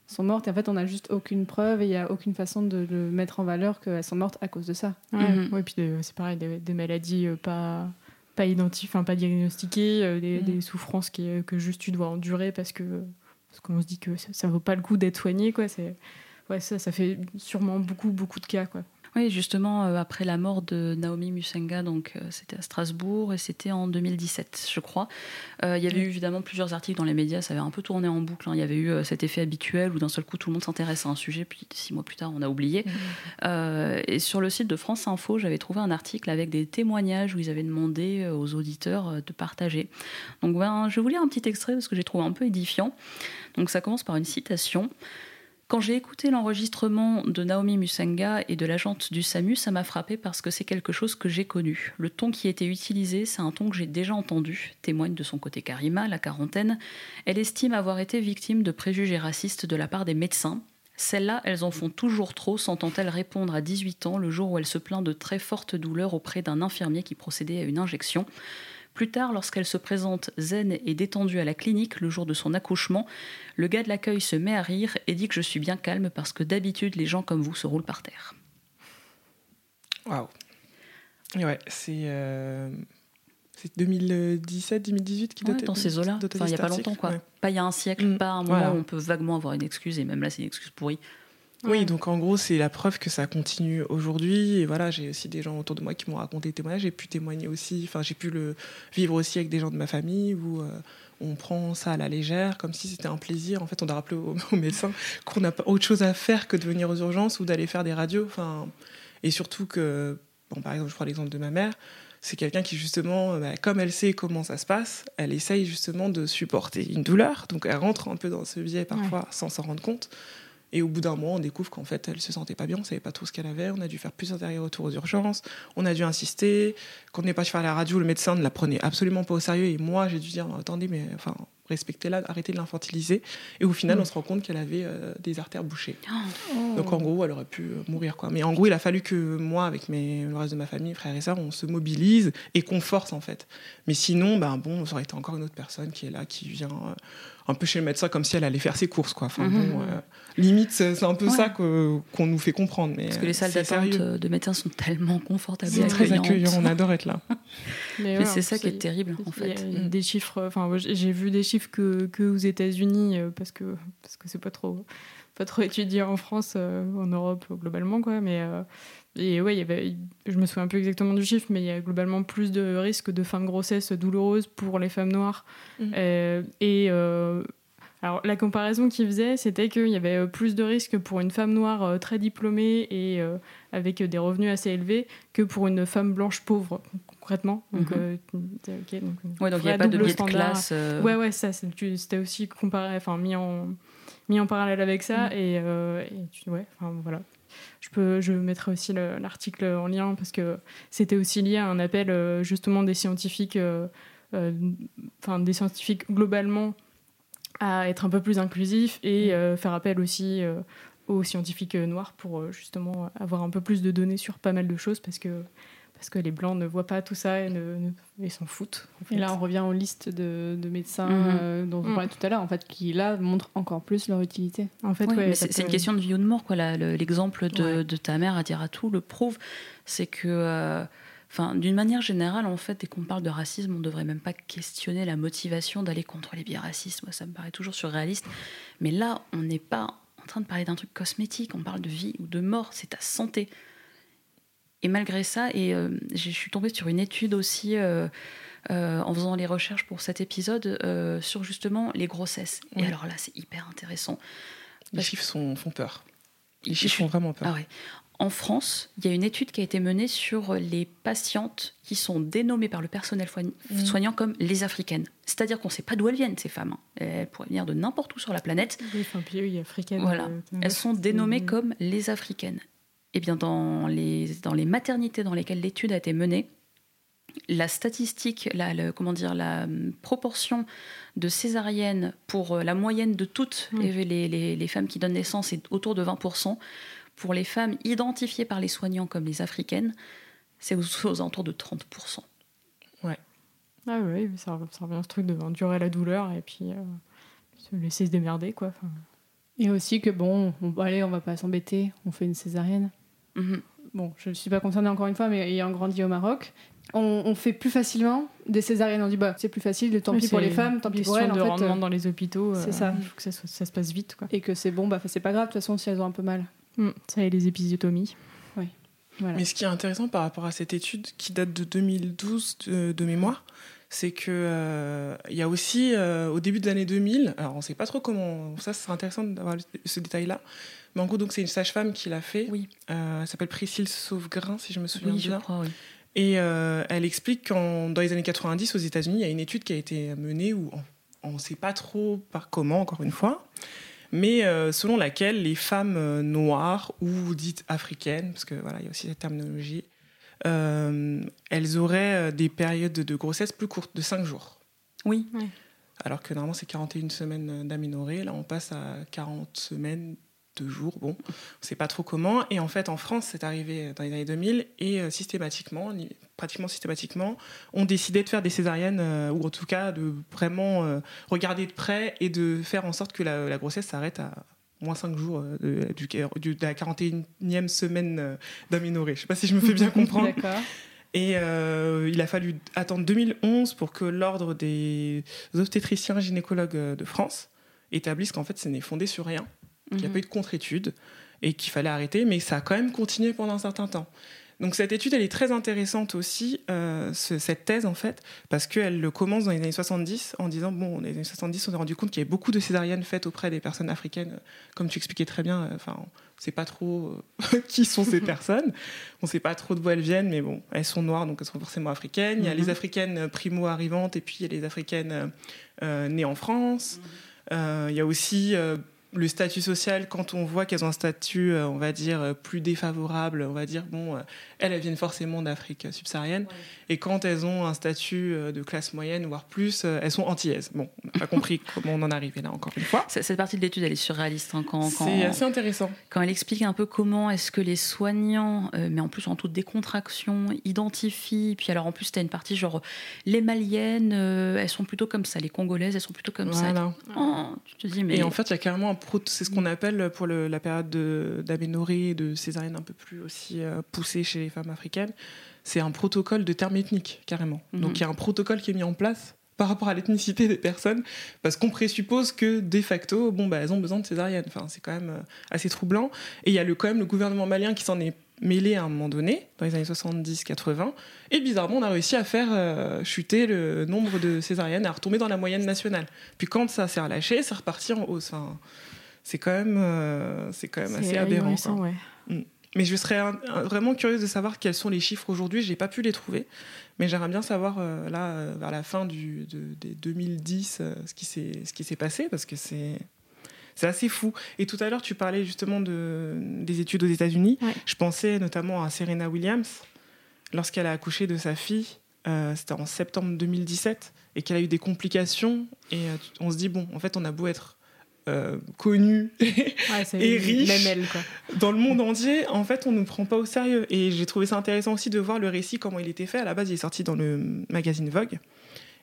sont mortes. Et en fait, on n'a juste aucune preuve et il n'y a aucune façon de le mettre en valeur qu'elles sont mortes à cause de ça. Oui, mhm. puis c'est pareil, des, maladies euh, pas pas identifiées, pas diagnostiquées, euh, mhm. des, souffrances qui, euh, que juste tu dois endurer parce que parce qu'on se dit que ça, ne vaut pas le coup d'être soigné, quoi. C'est ouais, ça, ça fait sûrement beaucoup beaucoup de cas, quoi. Oui, justement, euh, après la mort de Naomi Musenga, donc euh, c'était à Strasbourg et c'était en 2017, je crois. Euh, il y avait eu évidemment plusieurs articles dans les médias, ça avait un peu tourné en boucle. hein. Il y avait eu cet effet habituel où d'un seul coup tout le monde s'intéresse à un sujet, puis six mois plus tard on a oublié. Et sur le site de France Info, j'avais trouvé un article avec des témoignages où ils avaient demandé aux auditeurs de partager. Donc ben, je vais vous lire un petit extrait parce que j'ai trouvé un peu édifiant. Donc ça commence par une citation. Quand j'ai écouté l'enregistrement de Naomi Musenga et de l'agente du SAMU, ça m'a frappé parce que c'est quelque chose que j'ai connu. Le ton qui était utilisé, c'est un ton que j'ai déjà entendu, témoigne de son côté Karima, la quarantaine. Elle estime avoir été victime de préjugés racistes de la part des médecins. Celles-là, elles en font toujours trop, s'entend-elle répondre à 18 ans le jour où elle se plaint de très fortes douleurs auprès d'un infirmier qui procédait à une injection. Plus tard, lorsqu'elle se présente zen et détendue à la clinique le jour de son accouchement, le gars de l'accueil se met à rire et dit que je suis bien calme parce que d'habitude les gens comme vous se roulent par terre. Waouh. Ouais, c'est. euh, C'est 2017-2018 qui Ouais, dans ces eaux-là, il n'y a pas longtemps quoi. Ouais. Pas il y a un siècle, Mm. pas un moment où on peut vaguement avoir une excuse et même là c'est une excuse pourrie. Oui, donc en gros, c'est la preuve que ça continue aujourd'hui. Et voilà, j'ai aussi des gens autour de moi qui m'ont raconté des témoignages. J'ai pu témoigner aussi, enfin, j'ai pu le vivre aussi avec des gens de ma famille où euh, on prend ça à la légère, comme si c'était un plaisir. En fait, on doit rappeler aux, aux médecins qu'on n'a pas autre chose à faire que de venir aux urgences ou d'aller faire des radios. Enfin, et surtout que, bon, par exemple, je prends l'exemple de ma mère. C'est quelqu'un qui, justement, bah, comme elle sait comment ça se passe, elle essaye justement de supporter une douleur. Donc, elle rentre un peu dans ce biais parfois sans s'en rendre compte. Et au bout d'un mois, on découvre qu'en fait, elle se sentait pas bien, on savait pas trop ce qu'elle avait, on a dû faire plusieurs allers-retours aux urgences, on a dû insister. Quand on n'est pas faire la radio, le médecin ne la prenait absolument pas au sérieux. Et moi, j'ai dû dire, attendez, mais enfin, respectez-la, arrêtez de l'infantiliser. Et au final, on se rend compte qu'elle avait euh, des artères bouchées. Donc en gros, elle aurait pu euh, mourir. Quoi. Mais en gros, il a fallu que moi, avec mes, le reste de ma famille, frères et sœurs, on se mobilise et qu'on force en fait. Mais sinon, ben, bon, ça aurait été encore une autre personne qui est là, qui vient euh, un peu chez le médecin comme si elle allait faire ses courses. Quoi. Enfin, Mhm. bon, euh, limite, c'est un peu Ouais. ça que- qu'on nous fait comprendre. Mais Parce que les salles c'est d'attente euh, de médecins sont tellement confortables C'est très accueillant, on adore être là. Mais Mais ouais, c'est ça qui est terrible en fait. Mm. des chiffres, enfin moi, j'ai vu des chiffres que, que aux États-Unis euh, parce que parce que c'est pas trop pas trop étudié en France, euh, en Europe euh, globalement quoi. Mais euh, et ouais, il y avait, je me souviens plus exactement du chiffre, mais il y a globalement plus de risques de fin de grossesse douloureuse pour les femmes noires. Mhm. Euh, et euh, alors la comparaison qu'ils faisaient, c'était qu'il y avait euh, plus de risques pour une femme noire très diplômée et euh, avec des revenus assez élevés que pour une femme blanche pauvre concrètement. Donc, Mhm. euh, ok, donc, Ouais, donc il n'y a pas de biais de classe. Ouais, ouais, ça, c'était aussi comparé, enfin, mis en, mis en parallèle avec ça. Mm. Et, et tu- ouais, enfin, voilà. Je, peux, je mettrai aussi le- l'article en lien parce que c'était aussi lié à un appel euh, justement des scientifiques, euh, euh, enfin, des scientifiques globalement à être un peu plus inclusifs et Mm. faire appel aussi aux scientifiques noirs pour justement avoir un peu plus de données sur pas mal de choses parce que, parce que les blancs ne voient pas tout ça et, ne, s'en foutent. en fait. Et là, on revient aux listes de, de médecins Mhm. euh, dont on Mhm. parlait tout à l'heure, en fait, qui là montrent encore plus leur utilité. En fait, ouais, c'est une question de vie ou de mort. L'exemple de, Ouais. de ta mère à dire à tout le prouve. C'est que, euh, enfin, d'une manière générale, en fait, dès qu'on parle de racisme, on ne devrait même pas questionner la motivation d'aller contre les biais racistes. Moi, ça me paraît toujours surréaliste. Mais là, on n'est pas en train de parler d'un truc cosmétique. On parle de vie ou de mort. C'est ta santé. Et malgré ça, et euh, je suis tombée sur une étude aussi. euh, euh, en faisant les recherches pour cet épisode sur justement les grossesses. Et alors là, c'est hyper intéressant. Les chiffres sont, font peur. Les chiffres font vraiment peur. Ah ouais. En France, il y a une étude qui a été menée sur les patientes qui sont dénommées par le personnel Mhm. soignant comme les africaines. C'est-à-dire qu'on ne sait pas d'où elles viennent, ces femmes. hein. Elles pourraient venir de n'importe où sur la planète. Oui, enfin, puis oui, africaine. Voilà. euh, Elles sont dénommées Mhm. comme les africaines. Eh bien, dans les, dans les maternités dans lesquelles l'étude a été menée, la statistique, la, le- comment dire, la hum, proportion de césariennes pour euh, la moyenne de toutes Mm. les, les- les- femmes qui donnent naissance est autour de 20%. Pour les femmes identifiées par les soignants comme les africaines, c'est aux, aux alentours de 30%. Ah oui, ça, ça revient à ce truc de endurer la douleur et puis euh, se laisser se démerder, quoi. Enfin, Et aussi que bon, on, allez, on va pas s'embêter, on fait une césarienne. Mhm. Bon, je ne suis pas concernée encore une fois, mais ayant grandi au Maroc, on, on fait plus facilement des césariennes. On dit, bah, c'est plus facile, tant oui, pis pour c'est les femmes, tant pis pour elles. question En de fait, rendement euh, dans les hôpitaux. c'est euh, ça. Il faut que ça, soit- ça se passe vite, quoi. et que c'est bon, bah, c'est pas grave, de toute façon, si elles ont un peu mal. Mm, Ça et les épisiotomies. Voilà. Mais ce qui est intéressant par rapport à cette étude qui date de 2012 de, de mémoire, c'est que euh, il y a aussi euh, au début des années 2000, alors on sait pas trop comment, ça c'est intéressant d'avoir ce détail-là, mais en gros donc c'est une sage-femme qui l'a fait. Oui. Euh, elle s'appelle Priscille Sauvegrain si je me souviens Oui, je bien. crois, oui. Et elle explique qu'en dans les années 90 aux États-Unis, il y a une étude qui a été menée où on ne sait pas trop par comment, encore une fois, mais selon laquelle les femmes noires ou dites africaines, parce que voilà, il y a aussi cette terminologie, elles auraient euh, des périodes de grossesse plus courtes, de 5 jours. Oui. Alors que normalement c'est 41 semaines d'aménorrhée, là on passe à 40 semaines de jours, bon, on sait pas trop comment. Et en fait en France c'est arrivé dans les années 2000 et euh, systématiquement, pratiquement systématiquement, on décidait de faire des césariennes euh, ou en tout cas de vraiment euh, regarder de près et de faire en sorte que la, la grossesse s'arrête à moins 5 jours euh, de, du- de la 41e semaine euh, d'aménorrhée. Je sais pas si je me fais bien comprendre. Et euh, il a fallu attendre 2011 pour que l'ordre des obstétriciens gynécologues de France établisse qu'en fait, ce n'est fondé sur rien, qu'il n'y a Mhm. pas eu de contre-étude et qu'il fallait arrêter, mais ça a quand même continué pendant un certain temps. Donc cette étude, elle est très intéressante aussi, euh, ce- cette thèse en fait, parce qu'elle le commence dans les années 70 en disant, bon, dans les années 70, on s'est rendu compte qu'il y avait beaucoup de césariennes faites auprès des personnes africaines, comme tu expliquais très bien, euh, enfin, on ne sait pas trop euh, qui sont ces personnes, on ne sait pas trop d'où elles viennent, mais bon, elles sont noires, donc elles sont forcément africaines. Il y a Mhm. les africaines euh, primo-arrivantes, et puis il y a les africaines euh, nées en France. Euh, il y a aussi euh, le statut social, quand on voit qu'elles ont un statut, euh, on va dire, euh, plus défavorable, on va dire, bon, euh, elles, elles viennent forcément d'Afrique subsaharienne. Et quand elles ont un statut de classe moyenne, voire plus, elles sont antillaises. Bon, on n'a pas compris comment on en arrivé là, encore une fois. Cette partie de l'étude, elle est surréaliste. hein, quand, quand, C'est assez intéressant. quand elle explique un peu comment est-ce que les soignants, euh, mais en plus en toute décontraction, identifient. Puis alors en plus, tu as une partie genre les Maliennes, euh, elles sont plutôt comme ça. Les Congolaises, elles sont plutôt comme ça. Voilà. Oh, tu te dis, mais. Et en fait, il y a carrément un c'est ce qu'on appelle pour le- la période de- d'aménorrhée et de césarienne un peu plus aussi euh, poussée chez les femmes africaines. C'est un protocole de termes ethniques, carrément. Mhm. Donc il y a un protocole qui est mis en place par rapport à l'ethnicité des personnes, parce qu'on présuppose que de facto, bon, bah, elles ont besoin de césarienne. Enfin, c'est quand même euh, assez troublant. Et il y a le, quand même le gouvernement malien qui s'en est mêlé à un moment donné, dans les années 70-80. Et bizarrement, on a réussi à faire euh, chuter le nombre de césariennes, à retomber dans la moyenne nationale. Puis quand ça s'est relâché, c'est reparti en hausse. Enfin, c'est quand même, euh, c'est quand même assez aberrant. ouais. Mais je serais un- un- vraiment curieuse de savoir quels sont les chiffres aujourd'hui. J'ai pas pu les trouver, mais j'aimerais bien savoir euh, là euh, vers la fin du, de- des 2010 euh, ce qui s'est ce qui s'est passé parce que c'est c'est assez fou. Et tout à l'heure, tu parlais justement de, des études aux États-Unis. Ouais. Je pensais notamment à Serena Williams lorsqu'elle a accouché de sa fille. euh, C'était en septembre 2017 et qu'elle a eu des complications. Et euh, on se dit bon, en fait, on a beau être euh, connu Ouais, c'est Et riche. même elle, quoi. dans le monde entier, en fait, on ne nous prend pas au sérieux. Et j'ai trouvé ça intéressant aussi de voir le récit, comment il était fait. À la base, il est sorti dans le magazine Vogue.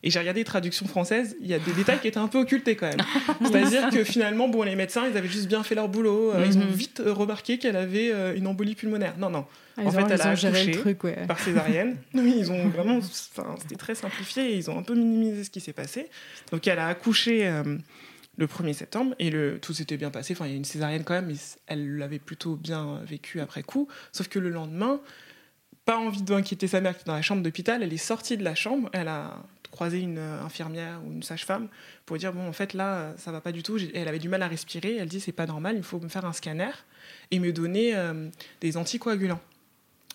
Et j'ai regardé les traductions françaises, il y a des détails qui étaient un peu occultés quand même. C'est-à-dire que finalement, bon, les médecins, ils avaient juste bien fait leur boulot. Euh, Ils ont Mhm. vite euh, remarqué qu'elle avait une embolie pulmonaire. Non, non, Ah, En fait, ont- elle a accouché. le truc, ouais. par césarienne. Oui, ils ont vraiment. Enfin, c'était très simplifié et ils ont un peu minimisé ce qui s'est passé. Donc, elle a accouché euh, le 1er septembre et le, tout s'était bien passé. Enfin, il y a une césarienne quand même, mais elle l'avait plutôt bien vécu après coup. Sauf que le lendemain, pas envie d'inquiéter sa mère qui est dans la chambre d'hôpital, elle est sortie de la chambre, elle a croisé une euh, infirmière ou une sage-femme pour dire bon en fait là ça va pas du tout elle avait du mal à respirer elle dit c'est pas normal il faut me faire un scanner et me donner euh, des anticoagulants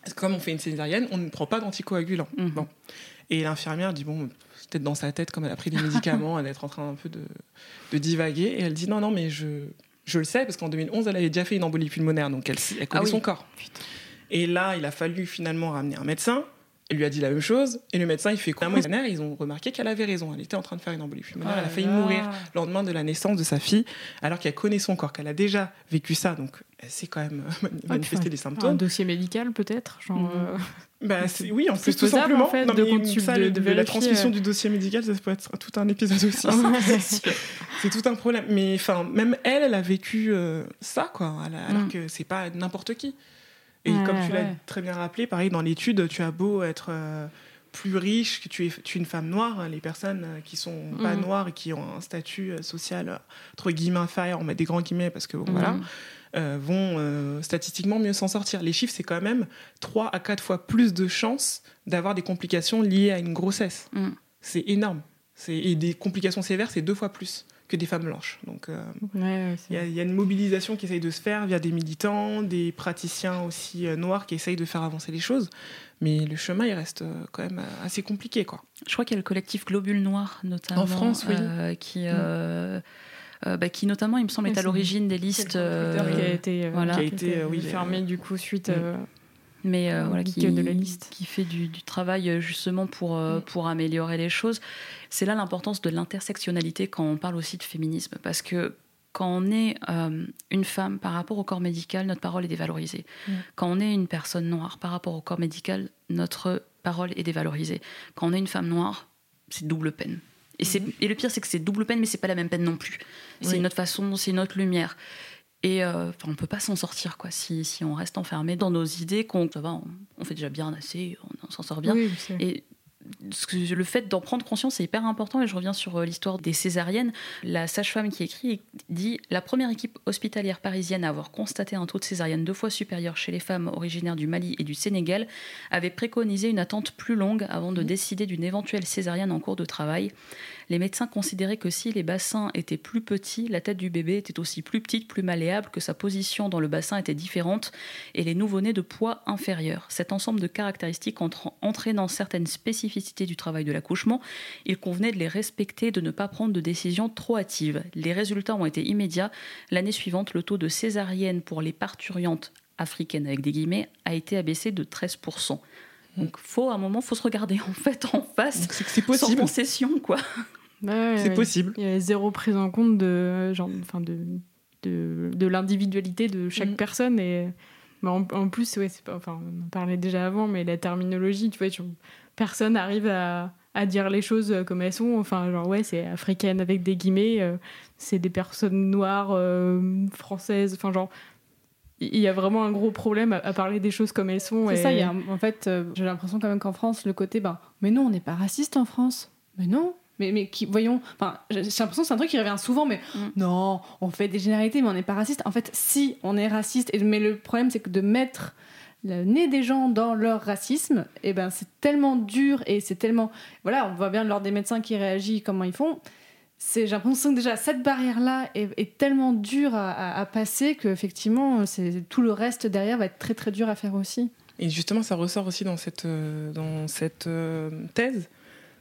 Parce que comme on fait une césarienne on ne prend pas d'anticoagulants Mhm. bon et l'infirmière dit bon peut-être dans sa tête comme elle a pris des médicaments elle est en train un peu de, de divaguer et elle dit non non mais je je le sais parce qu'en 2011 elle avait déjà fait une embolie pulmonaire donc elle, elle connaît Ah oui. son corps et là, il a fallu finalement ramener un médecin. Il lui a dit la même chose. Et le médecin, il fait quoi Ils ont remarqué qu'elle avait raison. Elle était en train de faire une embolie pulmonaire. elle a failli mourir le lendemain de la naissance de sa fille, alors qu'elle connaît son corps, qu'elle a déjà vécu ça. Donc, elle sait quand même euh, manifester des Un symptômes. dossier médical, peut-être genre, Mhm. euh, Bah, oui, en plus, tout simplement. en fait, Non, de mais consul- ça, de- le- de la transmission euh. du dossier médical, ça peut être tout un épisode aussi. C'est tout un problème. Mais enfin, même elle, elle a vécu euh, ça, quoi. Elle alors Mm. que c'est pas n'importe qui. Et Ouais, comme tu l'as ouais. très bien rappelé, pareil, dans l'étude, tu as beau être euh, plus riche, que tu es, tu es une femme noire, les personnes euh, qui sont pas Mm. noires et qui ont un statut euh, social, entre guillemets, inférieur, on met des grands guillemets parce que, bon, voilà, euh, vont euh, statistiquement mieux s'en sortir. Les chiffres, c'est quand même 3 à 4 fois plus de chances d'avoir des complications liées à une grossesse. Mm. C'est énorme. Et des complications sévères, c'est deux fois plus que des femmes blanches. Donc, euh, Ouais, ouais, c'est- il y, a- il y a une mobilisation qui essaye de se faire via des militants, des praticiens aussi euh, noirs qui essayent de faire avancer les choses. Mais le chemin, il reste euh, quand même euh, assez compliqué. Quoi. Je crois qu'il y a le collectif Globule Noir, notamment. En France, oui. euh, qui, euh, euh, bah, qui, notamment, il me semble, est à l'origine des listes. euh, qui a été, euh, voilà. Qui a été, euh, oui, fermé du coup suite. Mm. Mais euh, voilà, qui, de la liste. qui fait du, du travail euh, justement pour, euh, pour améliorer les choses. C'est là l'importance de l'intersectionnalité quand on parle aussi de féminisme, parce que quand on est euh, une femme par rapport au corps médical, notre parole est dévalorisée. Quand on est une personne noire par rapport au corps médical, notre parole est dévalorisée. Quand on est une femme noire, c'est double peine. Et le pire, c'est que c'est double peine, mais c'est pas la même peine non plus. C'est Oui. une autre façon, c'est une autre lumière. Et euh, on peut pas s'en sortir quoi si, si on reste enfermé dans nos idées qu'on ça va, on, on fait déjà bien assez, on, on s'en sort bien. oui, c'est- Et ce que- le fait d'en prendre conscience, c'est hyper important. Et je reviens sur euh, l'histoire des césariennes. La sage-femme qui écrit dit La première équipe hospitalière parisienne à avoir constaté un taux de césarienne deux fois supérieur chez les femmes originaires du Mali et du Sénégal avait préconisé une attente plus longue avant de décider d'une éventuelle césarienne en cours de travail. Les médecins considéraient que si les bassins étaient plus petits, la tête du bébé était aussi plus petite, plus malléable, que sa position dans le bassin était différente et les nouveau-nés de poids inférieur. Cet ensemble de caractéristiques entra- entraînant certaines spécificités du travail de l'accouchement, il convenait de les respecter de ne pas prendre de décisions trop hâtives. Les résultats ont été immédiats. L'année suivante, le taux de césarienne pour les parturiantes africaines avec des guillemets a été abaissé de 13%. Donc faut à un moment faut se regarder en fait en face c'est c'est sans possible. concession quoi. Ouais, ouais, C'est ouais. possible. Il y a zéro prise en compte de, genre, enfin de, de, de l'individualité de chaque Mhm. personne. Et, mais en, en plus, ouais, c'est pas, enfin, on en parlait déjà avant, mais la terminologie, tu vois, tu- personne n'arrive à, à dire les choses comme elles sont. Enfin, genre, ouais, c'est africaine avec des guillemets, euh, c'est des personnes noires, euh, françaises, enfin, genre. Il y a vraiment un gros problème à, à parler des choses comme elles sont. C'est et- ça, il y a un- en fait, euh, j'ai l'impression quand même qu'en France, le côté, ben, mais non, on n'est pas raciste en France. Mais non. Mais, mais qui, voyons, enfin, j'ai l'impression que c'est un truc qui revient souvent, mais Mm. non, on fait des généralités, mais on n'est pas raciste. En fait, si, on est raciste, et, mais le problème, c'est que de mettre le nez des gens dans leur racisme, et ben, c'est tellement dur et c'est tellement. Voilà, on voit bien lors des médecins qui réagissent, comment ils font. J'ai l'impression que déjà cette barrière-là est, est tellement dure à, à- à passer qu'effectivement, tout le reste derrière va être très très dur à faire aussi. Et justement, ça ressort aussi dans cette, euh, dans cette euh, thèse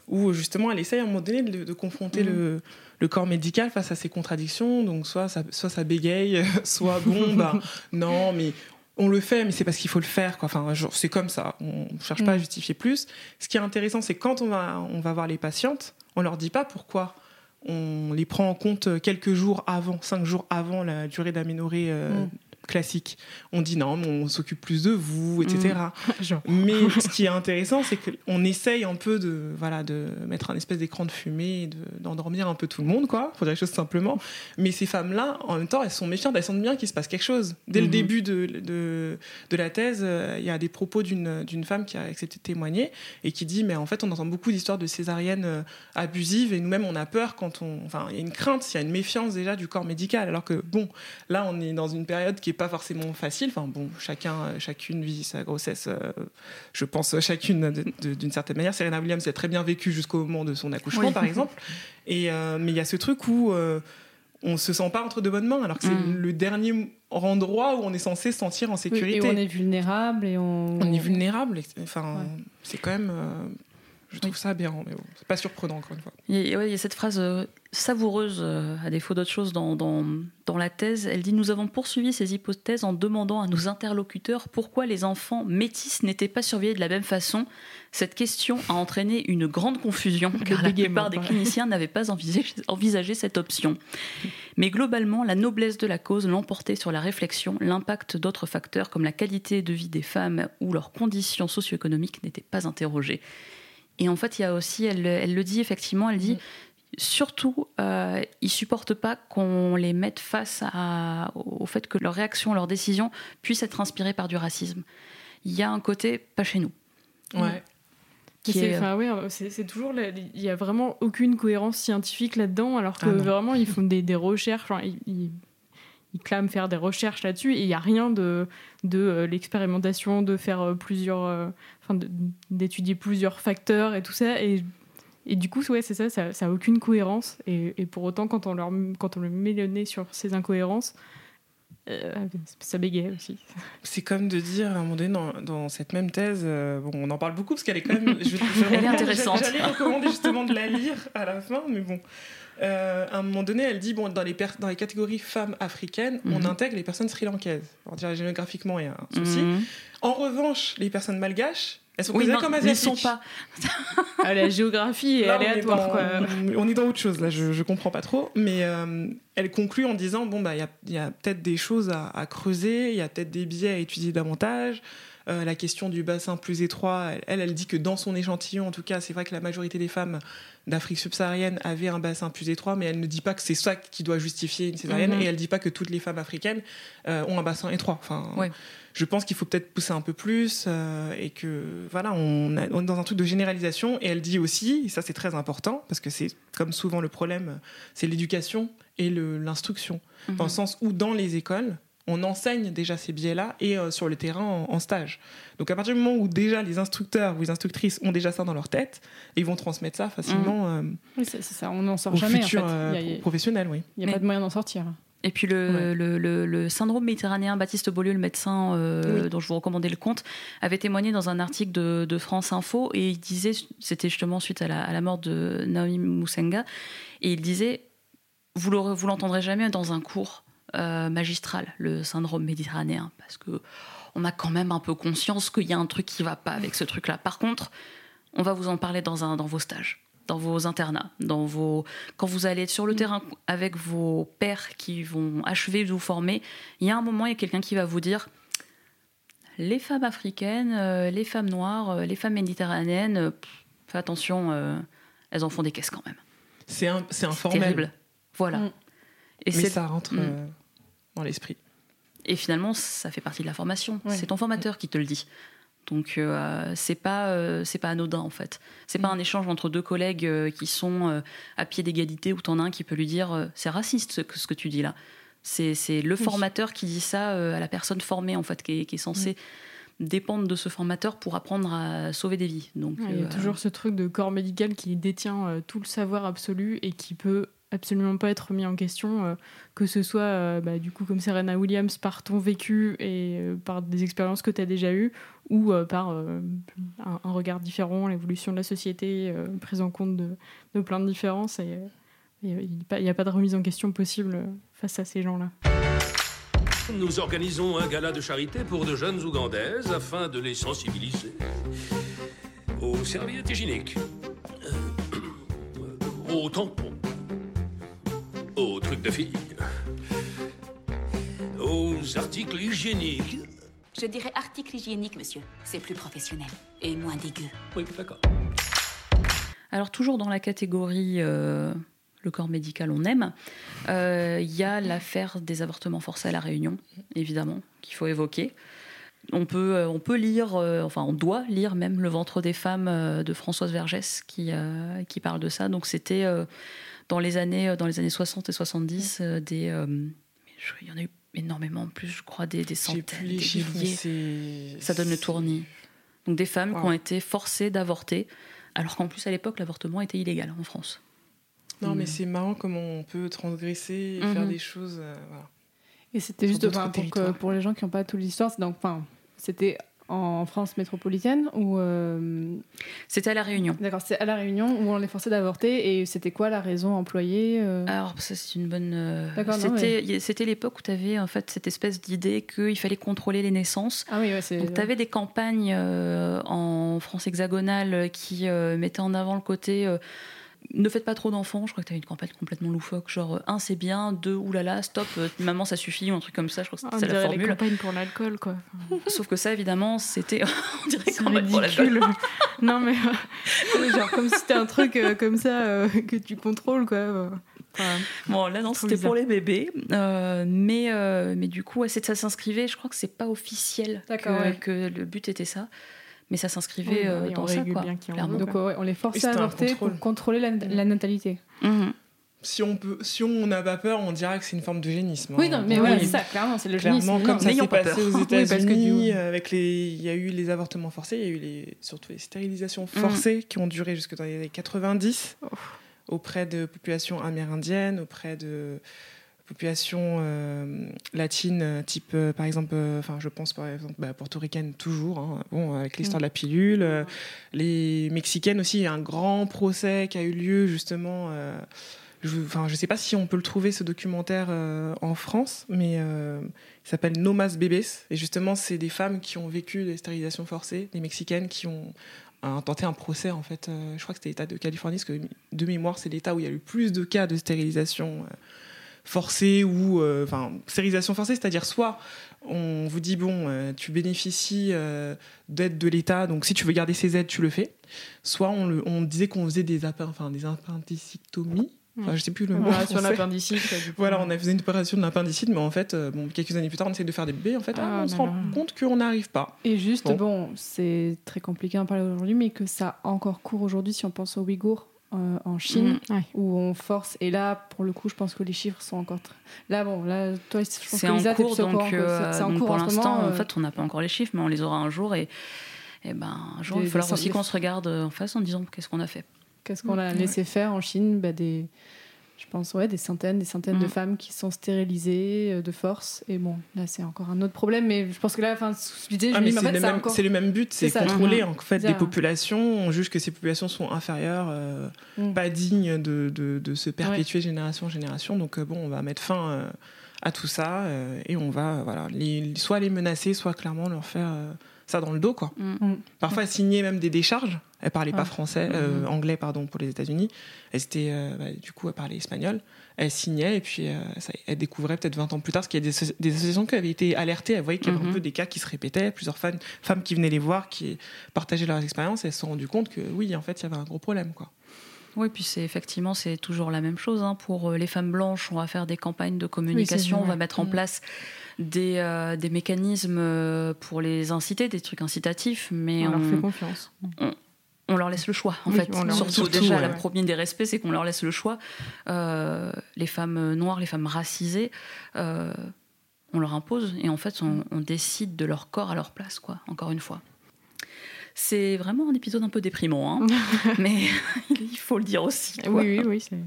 où justement elle essaye à un moment donné de, de confronter Mhm. le, le corps médical face à ses contradictions. Donc soit ça, soit ça bégaye, soit bon, bah non, mais on le fait, mais c'est parce qu'il faut le faire. Quoi. Enfin, c'est comme ça. On ne cherche pas à Mhm. justifier plus. Ce qui est intéressant, c'est quand on va, on va voir les patientes, on leur dit pas pourquoi on les prend en compte quelques jours avant, cinq jours avant la durée d'aménorrhée euh, Mm. Classique. On dit non, mais on s'occupe plus de vous, etc. genre. Mais ce qui est intéressant, c'est qu'on essaye un peu de, voilà, de mettre un espèce d'écran de fumée de- d'endormir un peu tout le monde, quoi, pour dire les choses simplement. Mais ces femmes-là, en même temps, elles sont méfiantes, elles sentent bien qu'il se passe quelque chose. Dès le Mhm. début de, de, de la thèse, euh, il y a des propos d'une d'une femme qui a accepté de témoigner et qui dit Mais en fait, on entend beaucoup d'histoires de césariennes euh, abusives et nous-mêmes, on a peur quand on. Enfin, il y a une crainte, il y a une méfiance déjà du corps médical. Alors que, bon, là, on est dans une période qui est pas forcément facile. Enfin, bon, chacun, euh, chacune vit sa grossesse, euh, je pense, euh, chacune d'une certaine manière. Serena Williams a très bien vécu jusqu'au moment de son accouchement, Oui. par exemple. Et, euh, mais il y a ce truc où. euh, on se sent pas entre de bonnes mains, alors que c'est Mm. le dernier endroit où on est censé se sentir en Oui, sécurité. et on est vulnérable et on. On est vulnérable. Enfin, Ouais. c'est quand même. Je trouve ça aberrant, mais bon, c'est pas surprenant encore une fois. Il y, a, ouais, il y a cette phrase euh, savoureuse, euh, à défaut d'autre chose, dans, dans, dans la thèse. Elle dit Nous avons poursuivi ces hypothèses en demandant à nos interlocuteurs pourquoi les enfants métis n'étaient pas surveillés de la même façon. Cette question a entraîné une grande confusion, car la plupart des cliniciens n'avaient pas envisagé, envisagé cette option. Mais globalement, la noblesse de la cause l'emportait sur la réflexion. L'impact d'autres facteurs, comme la qualité de vie des femmes ou leurs conditions socio-économiques, n'était pas interrogé. Et en fait, il y a aussi, elle, elle le dit effectivement, elle dit surtout, euh, ils supportent pas qu'on les mette face à- au fait que leurs réactions, leurs décisions puissent être inspirées par du racisme. Il y a un côté pas chez nous. Ouais. C'est, est- enfin, ouais, c'est, c'est toujours, il y a vraiment aucune cohérence scientifique là-dedans, alors que Ah vraiment ils font des, des recherches, enfin, ils, ils- ils clament faire des recherches là-dessus et il n'y a rien de, de euh, l'expérimentation, de faire euh, plusieurs, euh, d'étudier plusieurs facteurs et tout ça. Et, et du coup, ouais, c'est ça, ça n'a aucune cohérence. Et, et pour autant, quand on, leur, quand on le met le nez sur ces incohérences, euh, ça bégaye aussi. C'est comme de dire à un moment donné dans, dans cette même thèse, euh, bon, on en parle beaucoup parce qu'elle est quand même. je- je Elle est intéressante. J'allais recommander justement de la lire à la fin, mais bon. Euh, à un moment donné, elle dit bon, dans les, dans les catégories femmes africaines, on Mhm. intègre les personnes sri-lankaises. Alors, déjà, géographiquement, il y a un souci. Mhm. En revanche, les personnes malgaches, elles sont Oui, non, comme asiatiques. sont pas. Ah, la géographie est on aléatoire. quoi. On est dans autre chose, là, je, je comprends pas trop. Mais euh, elle conclut en disant bon, bah, il y a, peut-être des choses à, à creuser, il y a peut-être des biais à étudier davantage. Euh, la question du bassin plus étroit, elle, elle dit que dans son échantillon, en tout cas, c'est vrai que la majorité des femmes d'Afrique subsaharienne avaient un bassin plus étroit, mais elle ne dit pas que c'est ça qui doit justifier une césarienne, Mhm. et elle dit pas que toutes les femmes africaines euh, ont un bassin étroit. Enfin, Ouais. je pense qu'il faut peut-être pousser un peu plus euh, et que voilà, on, a- on est dans un truc de généralisation. Et elle dit aussi, et ça c'est très important parce que c'est comme souvent le problème, c'est l'éducation et l'instruction, Mhm. dans le sens où dans les écoles on enseigne déjà ces biais-là et euh, sur le terrain en, en stage. Donc à partir du moment où déjà les instructeurs ou les instructrices ont déjà ça dans leur tête, ils vont transmettre ça facilement euh, Oui, c'est ça, on n'en sort jamais en fait. euh, Il n'y a, professionnels, oui. il y a Mais- pas de moyen d'en sortir. Et puis le, Ouais. le, le- le syndrome méditerranéen, Baptiste Beaulieu, le médecin euh, Oui. dont je vous recommandais le compte, avait témoigné dans un article de, de France Info et il disait, c'était justement suite à la, à la mort de Naomi Musenga, et il disait, vous l'entendrez jamais dans un cours euh, magistral, le syndrome méditerranéen, parce que on a quand même un peu conscience qu'il y a un truc qui va pas avec ce truc-là. Par contre, on va vous en parler dans, un, dans vos stages, dans vos internats, dans vos quand vous allez être sur le terrain avec vos pairs qui vont achever de vous former, il y a un moment, il y a quelqu'un qui va vous dire les femmes africaines, euh, les femmes noires, euh, les femmes méditerranéennes, pff, fais attention, elles en font des caisses quand même. C'est informel, terrible. Voilà. Mm. Et, mais c'est- ça rentre Mm. euh, dans l'esprit. et finalement, ça fait partie de la formation. Ouais. C'est ton formateur qui te le dit. Donc euh, c'est pas euh, c'est pas anodin en fait. C'est pas un échange entre deux collègues euh, qui sont euh, à pied d'égalité où t'en as un qui peut lui dire euh, c'est raciste ce que, ce que tu dis là. C'est c'est le formateur qui dit ça euh, à la personne formée en fait qui est, qui est censée dépendre de ce formateur pour apprendre à sauver des vies. Donc Ouais, Il y a euh, toujours ce truc de corps médical qui détient euh, tout le savoir absolu et qui peut absolument pas être mis en question, euh, que ce soit euh, bah, du coup comme Serena Williams par ton vécu et euh, par des expériences que tu as déjà eues ou par un, regard différent, l'évolution de la société, prise en compte de, plein de différences. Il n'y a, pas de remise en question possible face à ces gens-là. Nous organisons un gala de charité pour de jeunes Ougandaises afin de les sensibiliser aux serviettes hygiéniques, aux tampons, aux trucs de filles, aux articles hygiéniques. Je dirais article hygiénique, monsieur. C'est plus professionnel et moins dégueu. Oui, d'accord. Alors toujours dans la catégorie euh, le corps médical on aime, euh, il y a l'affaire des avortements forcés à la Réunion, évidemment, qu'il faut évoquer. On peut, euh, on peut lire, euh, enfin on doit lire même Le ventre des femmes euh, de Françoise Vergès qui, euh, qui parle de ça. Donc c'était euh, dans, les années, dans les années 60 et 70, euh, des, euh, il y en a eu énormément en plus, je crois, des, des centaines, des milliers. Ça donne le tournis. Donc des femmes qui ont été forcées d'avorter, alors qu'en plus à l'époque l'avortement était illégal en France. Non, mais Mm. c'est marrant comment on peut transgresser et Mhm. faire des choses. euh, voilà. Et c'était juste pour, pour les gens qui n'ont pas toute l'histoire, enfin, c'était en France métropolitaine ou euh, C'était à la Réunion. d'accord, c'est à la Réunion où on les forçait d'avorter et c'était quoi la raison employée euh? Alors ça c'est une bonne. euh, c'était c'était l'époque où tu avais en fait cette espèce d'idée qu'il fallait contrôler les naissances. Ah oui, ouais, c'est. Donc tu avais des campagnes euh, en France hexagonale qui mettaient en avant le côté ne faites pas trop d'enfants. Je crois que tu avais une campagne complètement loufoque, genre euh, un c'est bien, deux oulala, stop, euh, maman ça suffit ou un truc comme ça. Je crois que ça la formule. campagnes pour l'alcool, quoi. Sauf que ça évidemment c'était on dirait C'est campagne pour ridicule. non, mais euh, genre comme si c'était un truc euh, comme ça euh, que tu contrôles, quoi. Enfin, Bon, là, non, c'était pour les bébés. Euh, mais, euh, mais du coup, ouais, c'est- ça s'inscrivait, je crois que c'est pas officiel que, ouais. que le but était ça. Mais ça Oui, s'inscrivait bah euh, oui, on dans ça, quoi. bien clairement. Donc ouais, on les forçait à avorter contrôle. pour contrôler la, la natalité. Mhm. si on peut, si on n'a pas peur, on dira que c'est une forme d'eugénisme. Oui, hein. non, mais Oui, voilà, c'est ça, clairement, c'est le génisme. Clairement, Non, comme ça s'est passé peur. aux Oui, États-Unis, avec les, il y a eu les avortements forcés, il y a eu les, surtout les stérilisations forcées qui ont duré jusque dans les années 90 auprès de populations amérindiennes, auprès de populations euh, latines, euh, type euh, par exemple, enfin je pense par exemple bah, portoricaine toujours, hein, bon avec l'histoire de la pilule, les mexicaines aussi, il y a un grand procès qui a eu lieu justement. je, je sais pas si on peut le trouver ce documentaire en France, mais il s'appelle No Mas Bebés. Et justement, c'est des femmes qui ont vécu des stérilisations forcées, des Mexicaines qui ont euh, tenté un procès, en fait. je crois que c'était l'État de Californie, parce que de mémoire, c'est l'État où il y a eu le plus de cas de stérilisation forcée ou. euh, Enfin, stérilisation forcée, c'est-à-dire soit on vous dit, bon, euh, tu bénéficies euh, d'aides de l'État, donc si tu veux garder ces aides, tu le fais. Soit on, le- on disait qu'on faisait des, enfin, des appendicectomies. Enfin, je sais plus le mot. Opération coup. Voilà, on a fait une opération de l'appendicite, mais en fait, euh, bon, quelques années plus tard, on essaie de faire des bébés. En fait, ah, Ah, on se là rend compte qu'on n'arrive pas. Et juste, Bon. bon, c'est très compliqué à en parler aujourd'hui, mais que ça a encore cours aujourd'hui si on pense aux Ouïghours euh, en Chine, Mm, ouais. où on force. Et là, pour le coup, je pense que les chiffres sont encore. très- Là, bon, là, toi, je pense C'est que Lisa, cours, donc, euh, c'est en donc cours pour l'instant, en euh, fait, on n'a pas encore les chiffres, mais on les aura un jour. Et, et ben, un jour, Des- il va falloir aussi qu'on se regarde en face en disant qu'est-ce qu'on a fait. Qu'est-ce qu'on a laissé faire en Chine bah, des, Je pense, ouais, des centaines, des centaines de Mm. femmes qui sont stérilisées euh, de force. Et bon, là, c'est encore un autre problème, mais je pense que là, enfin, je disais, je Ah, c'est fait, le, encore- c'est le même but, c'est contrôler Mhm. en fait des populations. On juge que ces populations sont inférieures, euh, Mm. pas dignes de, de- de se perpétuer génération en génération. Donc euh, bon, on va mettre fin euh, à tout ça euh, et on va voilà, les, soit les menacer, soit clairement leur faire euh, ça dans le dos. Quoi. Mm. Parfois signer même des décharges. Elle parlait pas français, euh, Mhm. anglais pardon pour les États-Unis. Elle était euh, bah, du coup elle parlait espagnol. Elle signait et puis euh, ça- elle découvrait peut-être 20 ans plus tard parce qu'il y a des, des associations qui avaient été alertées. Elle voyait qu'il y avait un Mhm. peu des cas qui se répétaient, plusieurs femmes, femmes qui venaient les voir, qui partageaient leurs expériences. Et elles se sont rendues compte que oui, en fait, il y avait un gros problème. Quoi. Oui, puis c'est effectivement c'est toujours la même chose. hein. Pour euh, les femmes blanches, on va faire des campagnes de communication, on va mettre en Mm. place des, euh, des mécanismes euh, pour les inciter, des trucs incitatifs, mais On leur fait on, confiance. on leur laisse le choix. En Oui, fait, on leur- surtout, surtout, déjà, ouais. la première des respects, c'est qu'on leur laisse le choix. Euh, les femmes noires, les femmes racisées. euh, on leur impose et en fait on, on décide de leur corps à leur place quoi encore une fois c'est vraiment un épisode un peu déprimant hein. mais il faut le dire aussi quoi. Oui, oui, oui.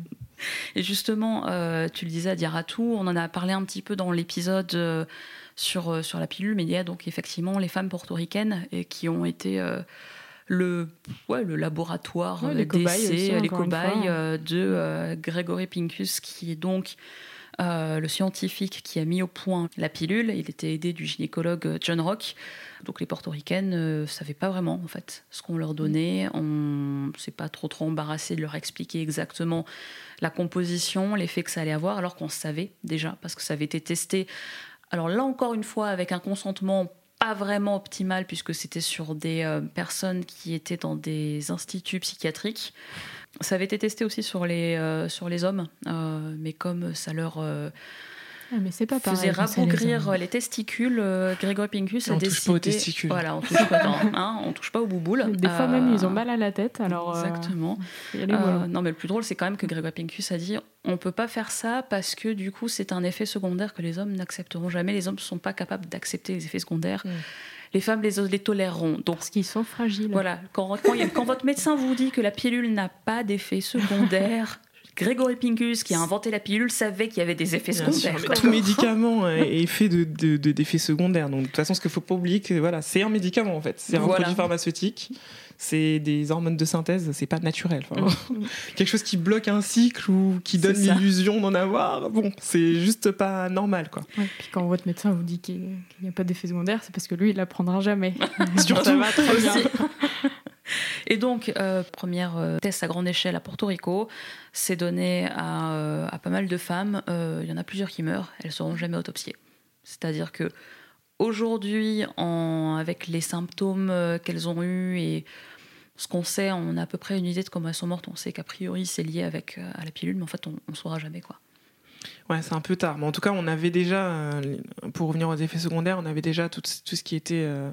Et justement, euh, tu le disais à Diaratou, on en a parlé un petit peu dans l'épisode euh, sur, euh, sur la pilule, mais il y a donc effectivement les femmes portoricaines et qui ont été le, ouais, le laboratoire Ouais, les cobayes aussi, les cobayes de Gregory Pincus, qui est donc euh, le scientifique qui a mis au point la pilule. Il était aidé du gynécologue euh, John Rock. Donc les portoricaines ne savaient pas vraiment en fait ce qu'on leur donnait. On s'est pas trop trop embarrassé de leur expliquer exactement la composition, l'effet que ça allait avoir, alors qu'on savait déjà parce que ça avait été testé. Alors là encore une fois avec un consentement pas vraiment optimal puisque c'était sur des euh, personnes qui étaient dans des instituts psychiatriques. Ça avait été testé aussi sur les, euh, sur les hommes, euh, mais comme ça leur euh, Ah, mais c'est pas pareil. faisait les rabougrir les, testicules, euh, Grégory Pincus a On décidé. touche pas aux testicules. Voilà, on touche pas, hein, on touche pas aux bouboules. Des fois même, ils ont mal à la tête. Alors, Exactement. Euh, mollo. non, mais le plus drôle, c'est quand même que Grégoire Pincus a dit on peut pas faire ça parce que du coup, c'est un effet secondaire que les hommes n'accepteront jamais. Les hommes ne sont pas capables d'accepter les effets secondaires. Mm. Les femmes les, les toléreront. Donc, Parce qu'ils sont fragiles. voilà, quand, quand, il y a- quand votre médecin vous dit que la pilule n'a pas d'effet secondaire, Grégory Pincus, qui a inventé la pilule, savait qu'il y avait des effets Bien sûr, secondaires. mais tout médicament est fait de, de- secondaires. Donc, de toute façon, ce qu'il ne faut pas oublier, que voilà, c'est un médicament en fait. C'est un Voilà. produit pharmaceutique. C'est des hormones de synthèse, c'est pas naturel. Enfin, quelque chose qui bloque un cycle ou qui donne l'illusion d'en avoir, bon, c'est juste pas normal quoi. Ouais, puis quand votre médecin vous dit qu'il n'y a pas d'effet secondaire, c'est parce que lui, il l'apprendra jamais. Surtout, Ça va très bien. Et donc, euh, première euh, test à grande échelle à Porto Rico, c'est donné à, euh, à pas mal de femmes. Euh, Il y en a plusieurs qui meurent, elles seront jamais autopsiées. C'est-à-dire que aujourd'hui, avec les symptômes euh, qu'elles ont eus et ce qu'on sait, on a à peu près une idée de comment elles sont mortes. On sait qu'a priori c'est lié avec euh, à la pilule, mais en fait on, on saura jamais quoi. Ouais, c'est un peu tard. Mais en tout cas, on avait déjà, euh, pour revenir aux effets secondaires, on avait déjà tout, ce qui était euh,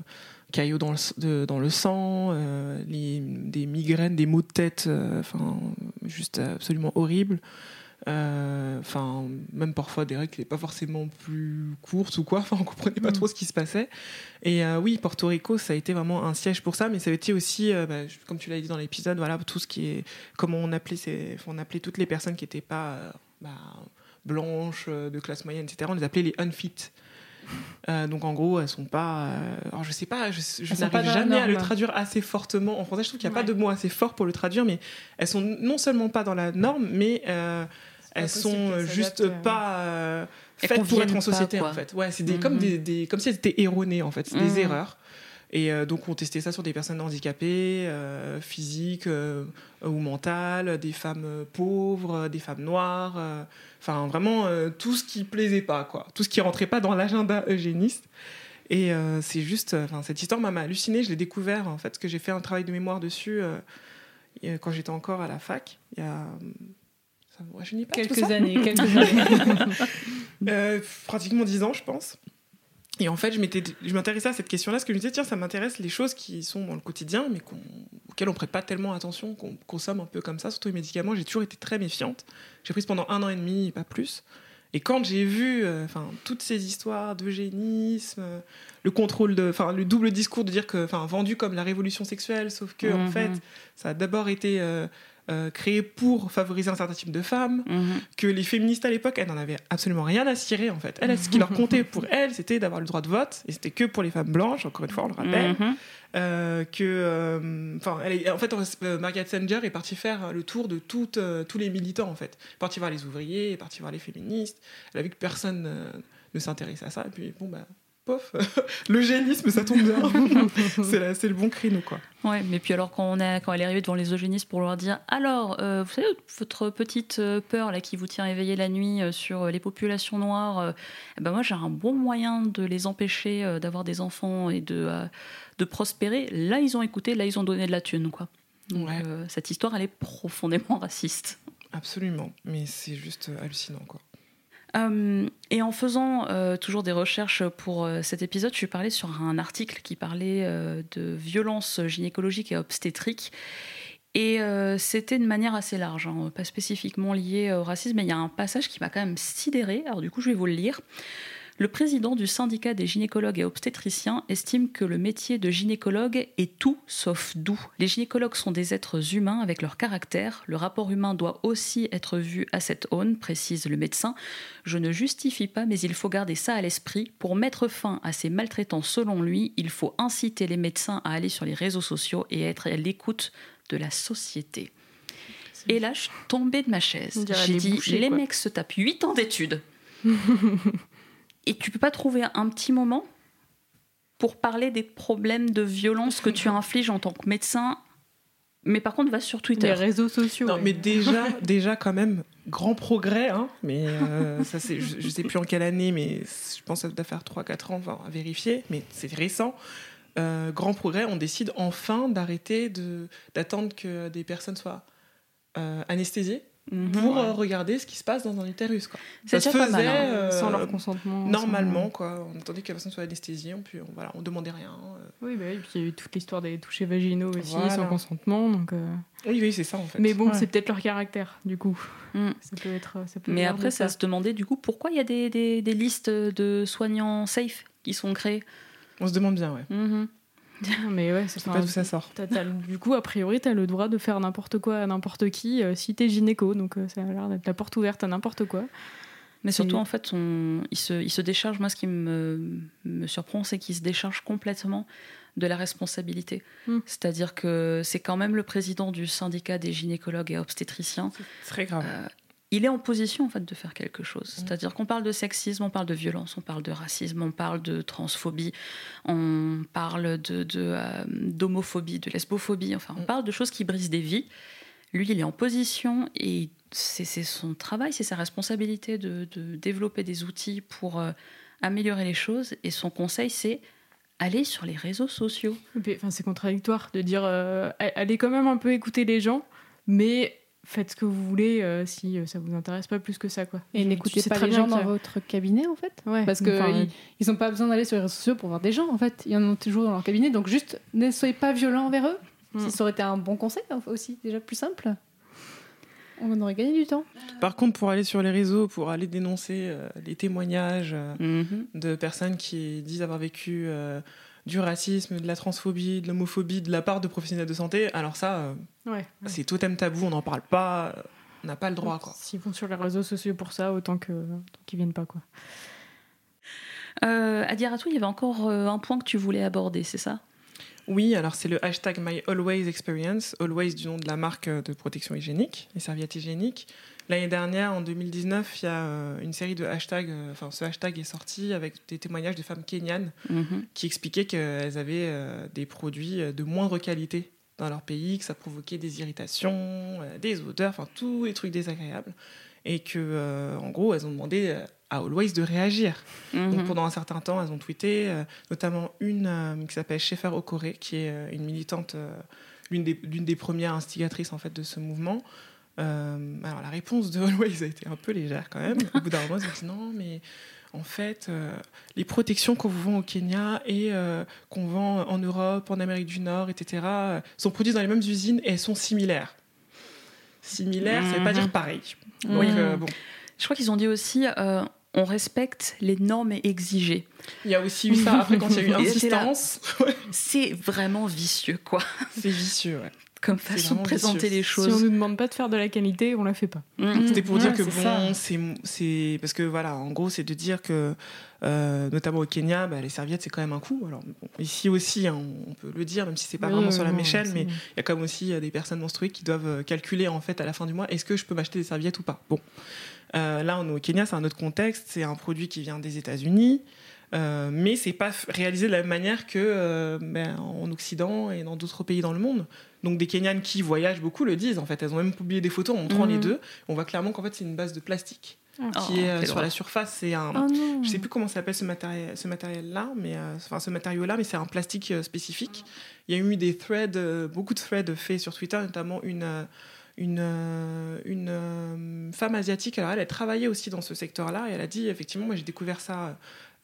caillots dans le, dans le sang, des migraines, des maux de tête, enfin, juste absolument horribles. Euh, Enfin, même parfois des règles qui n'étaient pas forcément plus courtes ou quoi. Enfin, on comprenait pas Mm. trop ce qui se passait. Et euh, oui, Porto Rico, ça a été vraiment un siège pour ça, mais ça a été aussi, euh, bah, comme tu l'as dit dans l'épisode, voilà, tout ce qui est, comment on appelait, ces, on appelait toutes les personnes qui n'étaient pas bah, blanches, de classe moyenne, etc. On les appelait les unfit. Euh, donc en gros, elles sont pas. euh, alors je sais pas, je, je n'arrive jamais à le traduire assez fortement en français. Je trouve qu'il n'y a Ouais. pas de mot assez fort pour le traduire, mais elles sont non seulement pas dans la norme, mais euh, elles sont euh, juste euh. pas faites pour être en société en fait. Ouais, c'est des, Mhm. comme des, des- comme si elles étaient erronées en fait, c'est des Mhm. erreurs. Et euh, donc on testait ça sur des personnes handicapées, euh, physiques euh, ou mentales, des femmes pauvres, des femmes noires, enfin vraiment tout ce qui plaisait pas quoi, tout ce qui rentrait pas dans l'agenda eugéniste. Et euh, c'est juste, euh, enfin cette histoire m'a m'a halluciné. Je l'ai découvert en fait, parce que j'ai fait un travail de mémoire dessus euh, quand j'étais encore à la fac. Il y a, ça, je n'y pas Quelques années, quelques années. pratiquement dix ans, je pense. Et en fait, je m'intéressais à cette question-là, parce que je me disais, tiens, ça m'intéresse les choses qui sont dans le quotidien, mais auxquelles on prête pas tellement attention, qu'on consomme un peu comme ça, surtout les médicaments. J'ai toujours été très méfiante. J'ai pris pendant un an et demi, pas plus. Et quand j'ai vu, euh, toutes ces histoires d'eugénisme, euh, le contrôle de, enfin, le double discours de dire que, enfin, vendu comme la révolution sexuelle, sauf que en Mhm. fait, ça a d'abord été euh, euh, créé pour favoriser un certain type de femmes, Mhm. que les féministes à l'époque, elles n'en avaient absolument rien à cirer en fait. Elles, ce qui leur comptait pour elles, c'était d'avoir le droit de vote, et c'était que pour les femmes blanches, encore une fois, on le rappelle. Mhm. Euh, que, euh, enfin, en fait, euh, Margaret Sanger est partie faire le tour de toutes, tous les militants en fait. Partie voir les ouvriers, partie voir les féministes. Elle a vu que personne ne s'intéressait à ça, et puis bon bah. Pof, l'eugénisme, ça tombe bien. c'est le bon créneau, quoi. Ouais, mais puis alors quand, on a, quand elle est arrivée devant les eugénistes pour leur dire alors, euh, vous savez, votre petite euh, peur là qui vous tient éveillé la nuit euh, sur les populations noires, euh, eh ben moi j'ai un bon moyen de les empêcher d'avoir des enfants et de, de prospérer. Là ils ont écouté, là ils ont donné de la thune quoi. Donc Ouais. cette histoire elle est profondément raciste. Absolument, mais c'est juste hallucinant, quoi. Euh, et en faisant euh, toujours des recherches pour euh, cet épisode, je suis parlé sur un article qui parlait de violences gynécologiques et obstétriques. Et c'était de manière assez large, hein, pas spécifiquement lié au racisme, mais il y a un passage qui m'a quand même sidéré. Alors du coup, je vais vous le lire. Le président du syndicat des gynécologues et obstétriciens estime que le métier de gynécologue est tout sauf doux. Les gynécologues sont des êtres humains avec leur caractère. Le rapport humain doit aussi être vu à cette aune, précise le médecin. Je ne justifie pas, mais il faut garder ça à l'esprit. Pour mettre fin à ces maltraitances, selon lui, il faut inciter les médecins à aller sur les réseaux sociaux et être à l'écoute de la société. Et là, je suis tombée de ma chaise. J'ai dit, les quoi. mecs se tapent 8 ans d'études. et tu peux pas trouver un petit moment pour parler des problèmes de violence que tu infliges en tant que médecin. Mais par contre, va sur Twitter. Les réseaux sociaux. Non, ouais. mais déjà, déjà quand même, grand progrès, hein, mais euh, ça c'est, je, je sais plus en quelle année, mais je pense que ça doit faire 3-4 ans, enfin, à vérifier, mais c'est récent. Euh, grand progrès, on décide enfin d'arrêter de, d'attendre que des personnes soient euh, anesthésiées Mhm. pour euh, regarder ce qui se passe dans un utérus. Quoi. Ça se déjà pas mal, faisait, hein. euh, sans leur consentement. Normalement, quoi. On attendait que la personne soit anesthésiée, on, puis, on, voilà, on demandait rien. euh. Oui, bah oui, puis il y a eu toute l'histoire des touchés vaginaux aussi, Voilà. sans consentement. Donc, euh, Oui, oui, c'est ça en fait. Mais bon, Ouais. c'est peut-être leur caractère, du coup. Mm. Ça peut être. Ça peut Mais après, ça se demandait du coup pourquoi il y a des, des- des listes de soignants safe qui sont créées. On se demande bien, ouais. Mhm. Mais ouais, c'est pas d'où ça sort. Du coup, a priori, tu as le droit de faire n'importe quoi à n'importe qui euh, si t'es gynéco. Donc, euh, ça a l'air d'être la porte ouverte à n'importe quoi. Mais surtout, en fait, on, il, se, il se décharge. Moi, ce qui me, me surprend, c'est qu'il se décharge complètement de la responsabilité. Mm. C'est-à-dire que c'est quand même le président du syndicat des gynécologues et obstétriciens. C'est très grave. Euh, il est en position en fait de faire quelque chose. C'est-à-dire qu'on parle de sexisme, on parle de violence, on parle de racisme, on parle de transphobie, on parle de, de, euh, d'homophobie, de lesbophobie. Enfin, on Mm. parle de choses qui brisent des vies. Lui, il est en position et c'est, son travail, c'est sa responsabilité de, de développer des outils pour euh, améliorer les choses. Et son conseil, c'est aller sur les réseaux sociaux. Enfin, c'est contradictoire de dire euh, allez quand même un peu écouter les gens, mais faites ce que vous voulez euh, si euh, ça vous intéresse pas plus que ça. Quoi. Et n'écoutez pas les gens que dans ça- votre cabinet, en fait. Ouais, Parce que enfin, ils- ils n'ont pas besoin d'aller sur les réseaux sociaux pour voir des gens, en fait. Ils en ont toujours dans leur cabinet. Donc, juste, ne soyez pas violents envers eux. Mm. Si ça aurait été un bon conseil, hein, aussi, déjà plus simple. On aurait gagné du temps. Par contre, pour aller sur les réseaux, pour aller dénoncer euh, les témoignages euh, Mhm. de personnes qui disent avoir vécu euh, du racisme, de la transphobie, de l'homophobie de la part de professionnels de santé, alors ça, euh, Ouais. c'est totem tabou, on n'en parle pas, on n'a pas le droit. Quoi. S'ils vont sur les réseaux sociaux pour ça, autant qu'ils viennent pas quoi. Euh, Adiratou, il y avait encore euh, un point que tu voulais aborder, c'est ça? Oui, alors c'est le hashtag MyAlwaysExperience, Always du nom de la marque de protection hygiénique, les serviettes hygiéniques. L'année dernière, en 2019, il y a euh, une série de hashtags, euh, enfin ce hashtag est sorti avec des témoignages de femmes kenyanes Mhm. qui expliquaient qu'elles avaient euh, des produits de moindre qualité dans leur pays, que ça provoquait des irritations, des odeurs, enfin tous les trucs désagréables. Et que, en gros, elles ont demandé à Always de réagir. Donc Mhm. pendant un certain temps, elles ont tweeté, euh, notamment une euh, qui s'appelle Shefer Okore, qui est euh, une militante, l'une des, l'une des premières instigatrices en fait de ce mouvement. Euh, alors la réponse de Always a été un peu légère quand même. Au bout d'un moment, ils ont dit non, mais en fait, euh, les protections qu'on vous vend au Kenya et euh, qu'on vend en Europe, en Amérique du Nord, etc., sont produites dans les mêmes usines et elles sont similaires. Similaires, ça veut pas Mhm. dire pareil. Donc, bon. Je crois qu'ils ont dit aussi on respecte les normes exigées. Il y a aussi eu ça après quand il y a eu insistance. C'est vraiment vicieux, quoi, C'est vicieux, ouais. Comme façon de présenter vicieux. les Si on choses. nous demande pas de faire de la qualité, on la fait pas. Mhm. C'était pour dire que bon, c'est, c'est parce que voilà, en gros, c'est de dire que euh, notamment au Kenya, bah, les serviettes c'est quand même un coût. Alors bon, ici aussi, hein, on peut le dire, même si c'est pas Oui, vraiment oui, sur la non, même échelle, c'est- mais il y a quand même aussi euh, des personnes menstruées qui doivent euh, calculer en fait à la fin du mois, est-ce que je peux m'acheter des serviettes ou pas? Bon, Euh, là, on est au Kenya, c'est un autre contexte, c'est un produit qui vient des États-Unis. euh, mais c'est pas réalisé de la même manière que euh, ben, en Occident et dans d'autres pays dans le monde. Donc des Kenyanes qui voyagent beaucoup le disent. En fait, elles ont même publié des photos en montrant les deux. On voit clairement qu'en fait c'est une base de plastique Oh, qui est euh, quelle sur la surface. C'est un, Oh je sais plus comment s'appelle ce matériel, ce matériel-là, mais euh, enfin ce matériau-là, mais c'est un plastique euh, spécifique. Il y a eu des threads, euh, beaucoup de threads faits sur Twitter, notamment une euh, une euh, une euh, femme asiatique. Alors elle, elle travaillait aussi dans ce secteur-là et elle a dit effectivement, moi j'ai découvert ça euh,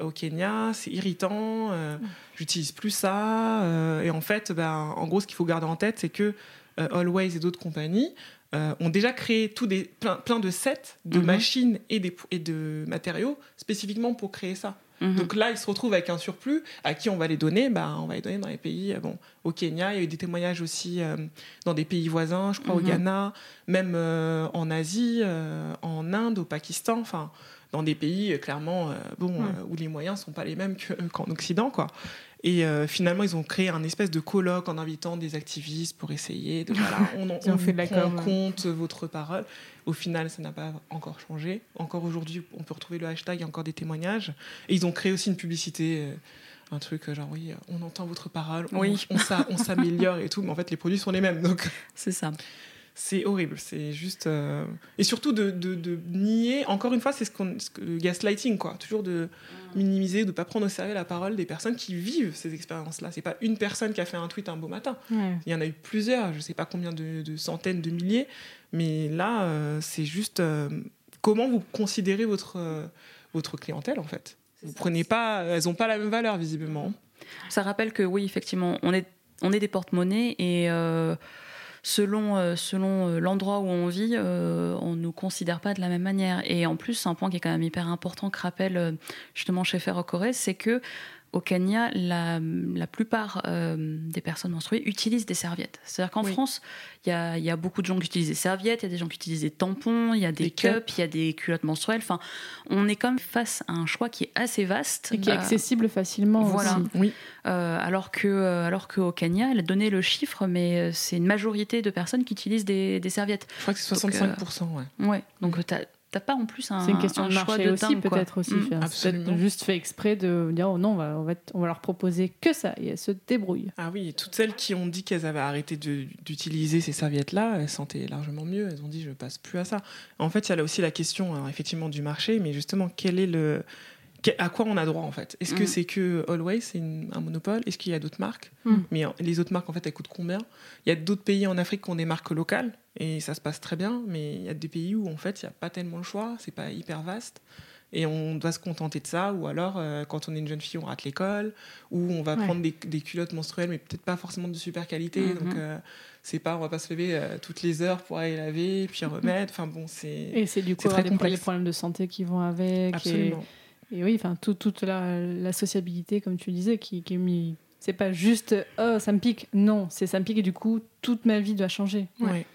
au Kenya, c'est irritant, euh, j'utilise plus ça. euh, et en fait, ben, en gros, ce qu'il faut garder en tête, c'est que euh, Always et d'autres compagnies euh, ont déjà créé tout des, plein, plein de sets de Mhm. machines et, des, et de matériaux spécifiquement pour créer ça. Mhm. Donc là, ils se retrouvent avec un surplus. À qui on va les donner bah, On va les donner dans les pays. Bon, au Kenya, il y a eu des témoignages aussi euh, dans des pays voisins, je crois au Mhm. Ghana, même euh, en Asie, euh, en Inde, au Pakistan. Enfin, dans des pays euh, clairement euh, bon, Ouais. euh, où les moyens sont pas les mêmes que- qu'en Occident, quoi. Et euh, finalement, ils ont créé un espèce de colloque en invitant des activistes pour essayer de voilà, on, fait de la prend en compte votre parole. Au final, ça n'a pas encore changé. Encore aujourd'hui, on peut retrouver le hashtag, il y a encore des témoignages. Et ils ont créé aussi une publicité, euh, un truc genre oui, on entend votre parole, on, Oui. on, on s'améliore et tout, mais en fait les produits sont les mêmes. Donc C'est ça. C'est horrible, c'est juste euh, et surtout de, de- de nier. Encore une fois, c'est ce qu'on ce que- le gaslighting quoi, toujours de minimiser, de pas prendre au sérieux la parole des personnes qui vivent ces expériences-là. C'est pas une personne qui a fait un tweet un beau matin. Ouais. Il y en a eu plusieurs, je sais pas combien de, de centaines, de milliers, mais là, euh, c'est juste euh, comment vous considérez votre, euh, votre clientèle en fait? Vous prenez pas, elles ont pas la même valeur visiblement. Ça rappelle que oui, effectivement, on est, on est des porte-monnaies et euh, selon, euh, selon euh, l'endroit où on vit, euh, on ne nous considère pas de la même manière. Et en plus, un point qui est quand même hyper important que rappelle justement chez Ferrocoré, c'est que au Kenya, la, la plupart euh, des personnes menstruées utilisent des serviettes. C'est-à-dire qu'en Oui. France, il y a, il y a beaucoup de gens qui utilisent des serviettes, il y a des gens qui utilisent des tampons, il y a des, Des cups, il y a des culottes menstruelles. Enfin, on est quand même face à un choix qui est assez vaste. Et qui est Euh, accessible facilement voilà. aussi. Oui, euh, alors que euh, alors qu'au Kenya, elle a donné le chiffre, mais c'est une majorité de personnes qui utilisent des, des serviettes. je crois que c'est Donc, 65%. ouais. Ouais. Donc t'as t'as pas en plus un. C'est une question un de choix marché de aussi, peut-être aussi. Mm. Absolument. peut-être juste fait exprès de dire oh non, on va, on va, on va leur proposer que ça et elles se débrouillent. Ah oui, et toutes celles qui ont dit qu'elles avaient arrêté de- d'utiliser ces serviettes-là, elles sentaient largement mieux. Elles ont dit je passe plus à ça. En fait, il y a là aussi la question alors, effectivement du marché, mais justement quel est le à quoi on a droit en fait? Est-ce que Mm. c'est que Always c'est une- un monopole? Est-ce qu'il y a d'autres marques? Mm. Mais euh, les autres marques en fait elles coûtent combien? Il y a d'autres pays en Afrique qui ont des marques locales et ça se passe très bien, mais il y a des pays où en fait il n'y a pas tellement le choix, c'est pas hyper vaste. et on doit se contenter de ça. Ou alors, euh, quand on est une jeune fille, on rate l'école, ou on va Ouais. prendre des, des culottes menstruelles, mais peut-être pas forcément de super qualité. Mhm. Donc, euh, c'est pas, on va pas se lever euh, toutes les heures pour aller laver, puis remettre. Enfin bon, c'est Et c'est du coup très des, pro- les problèmes de santé qui vont avec. et- absolument. Et, oui, enfin, tout- toute la, la sociabilité, comme tu disais, qui, qui est mis. C'est pas juste oh ça me pique, non, c'est ça me pique et du coup toute ma vie doit changer. Ouais.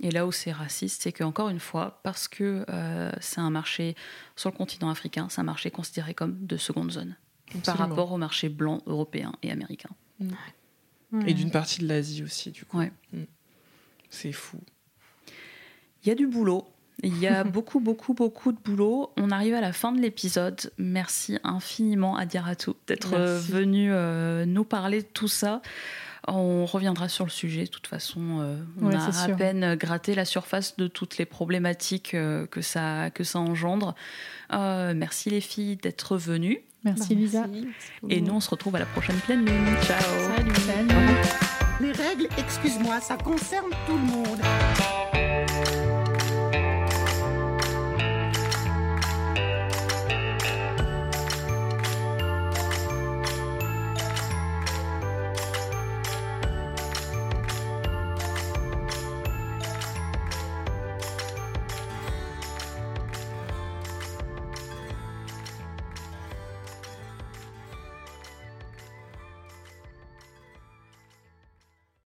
Et là où c'est raciste, c'est qu'encore une fois, parce que euh, c'est un marché sur le continent africain, c'est un marché considéré comme de seconde zone par rapport au marché blanc, européen et américain. Et d'une partie de l'Asie aussi, du coup. Ouais. Mm. C'est fou. Il y a du boulot. Il y a beaucoup, beaucoup, beaucoup de boulot. On arrive à la fin de l'épisode. Merci infiniment à Diaratou d'être venu euh, nous parler de tout ça. On reviendra sur le sujet. De toute façon, euh, on Ouais, a à sûr. peine gratté la surface de toutes les problématiques euh, que, ça, que ça engendre. Euh, merci les filles d'être venues. Merci Lisa. Et nous, on se retrouve à la prochaine pleine lune. Ciao Salut. Les règles, excuse-moi, ça concerne tout le monde.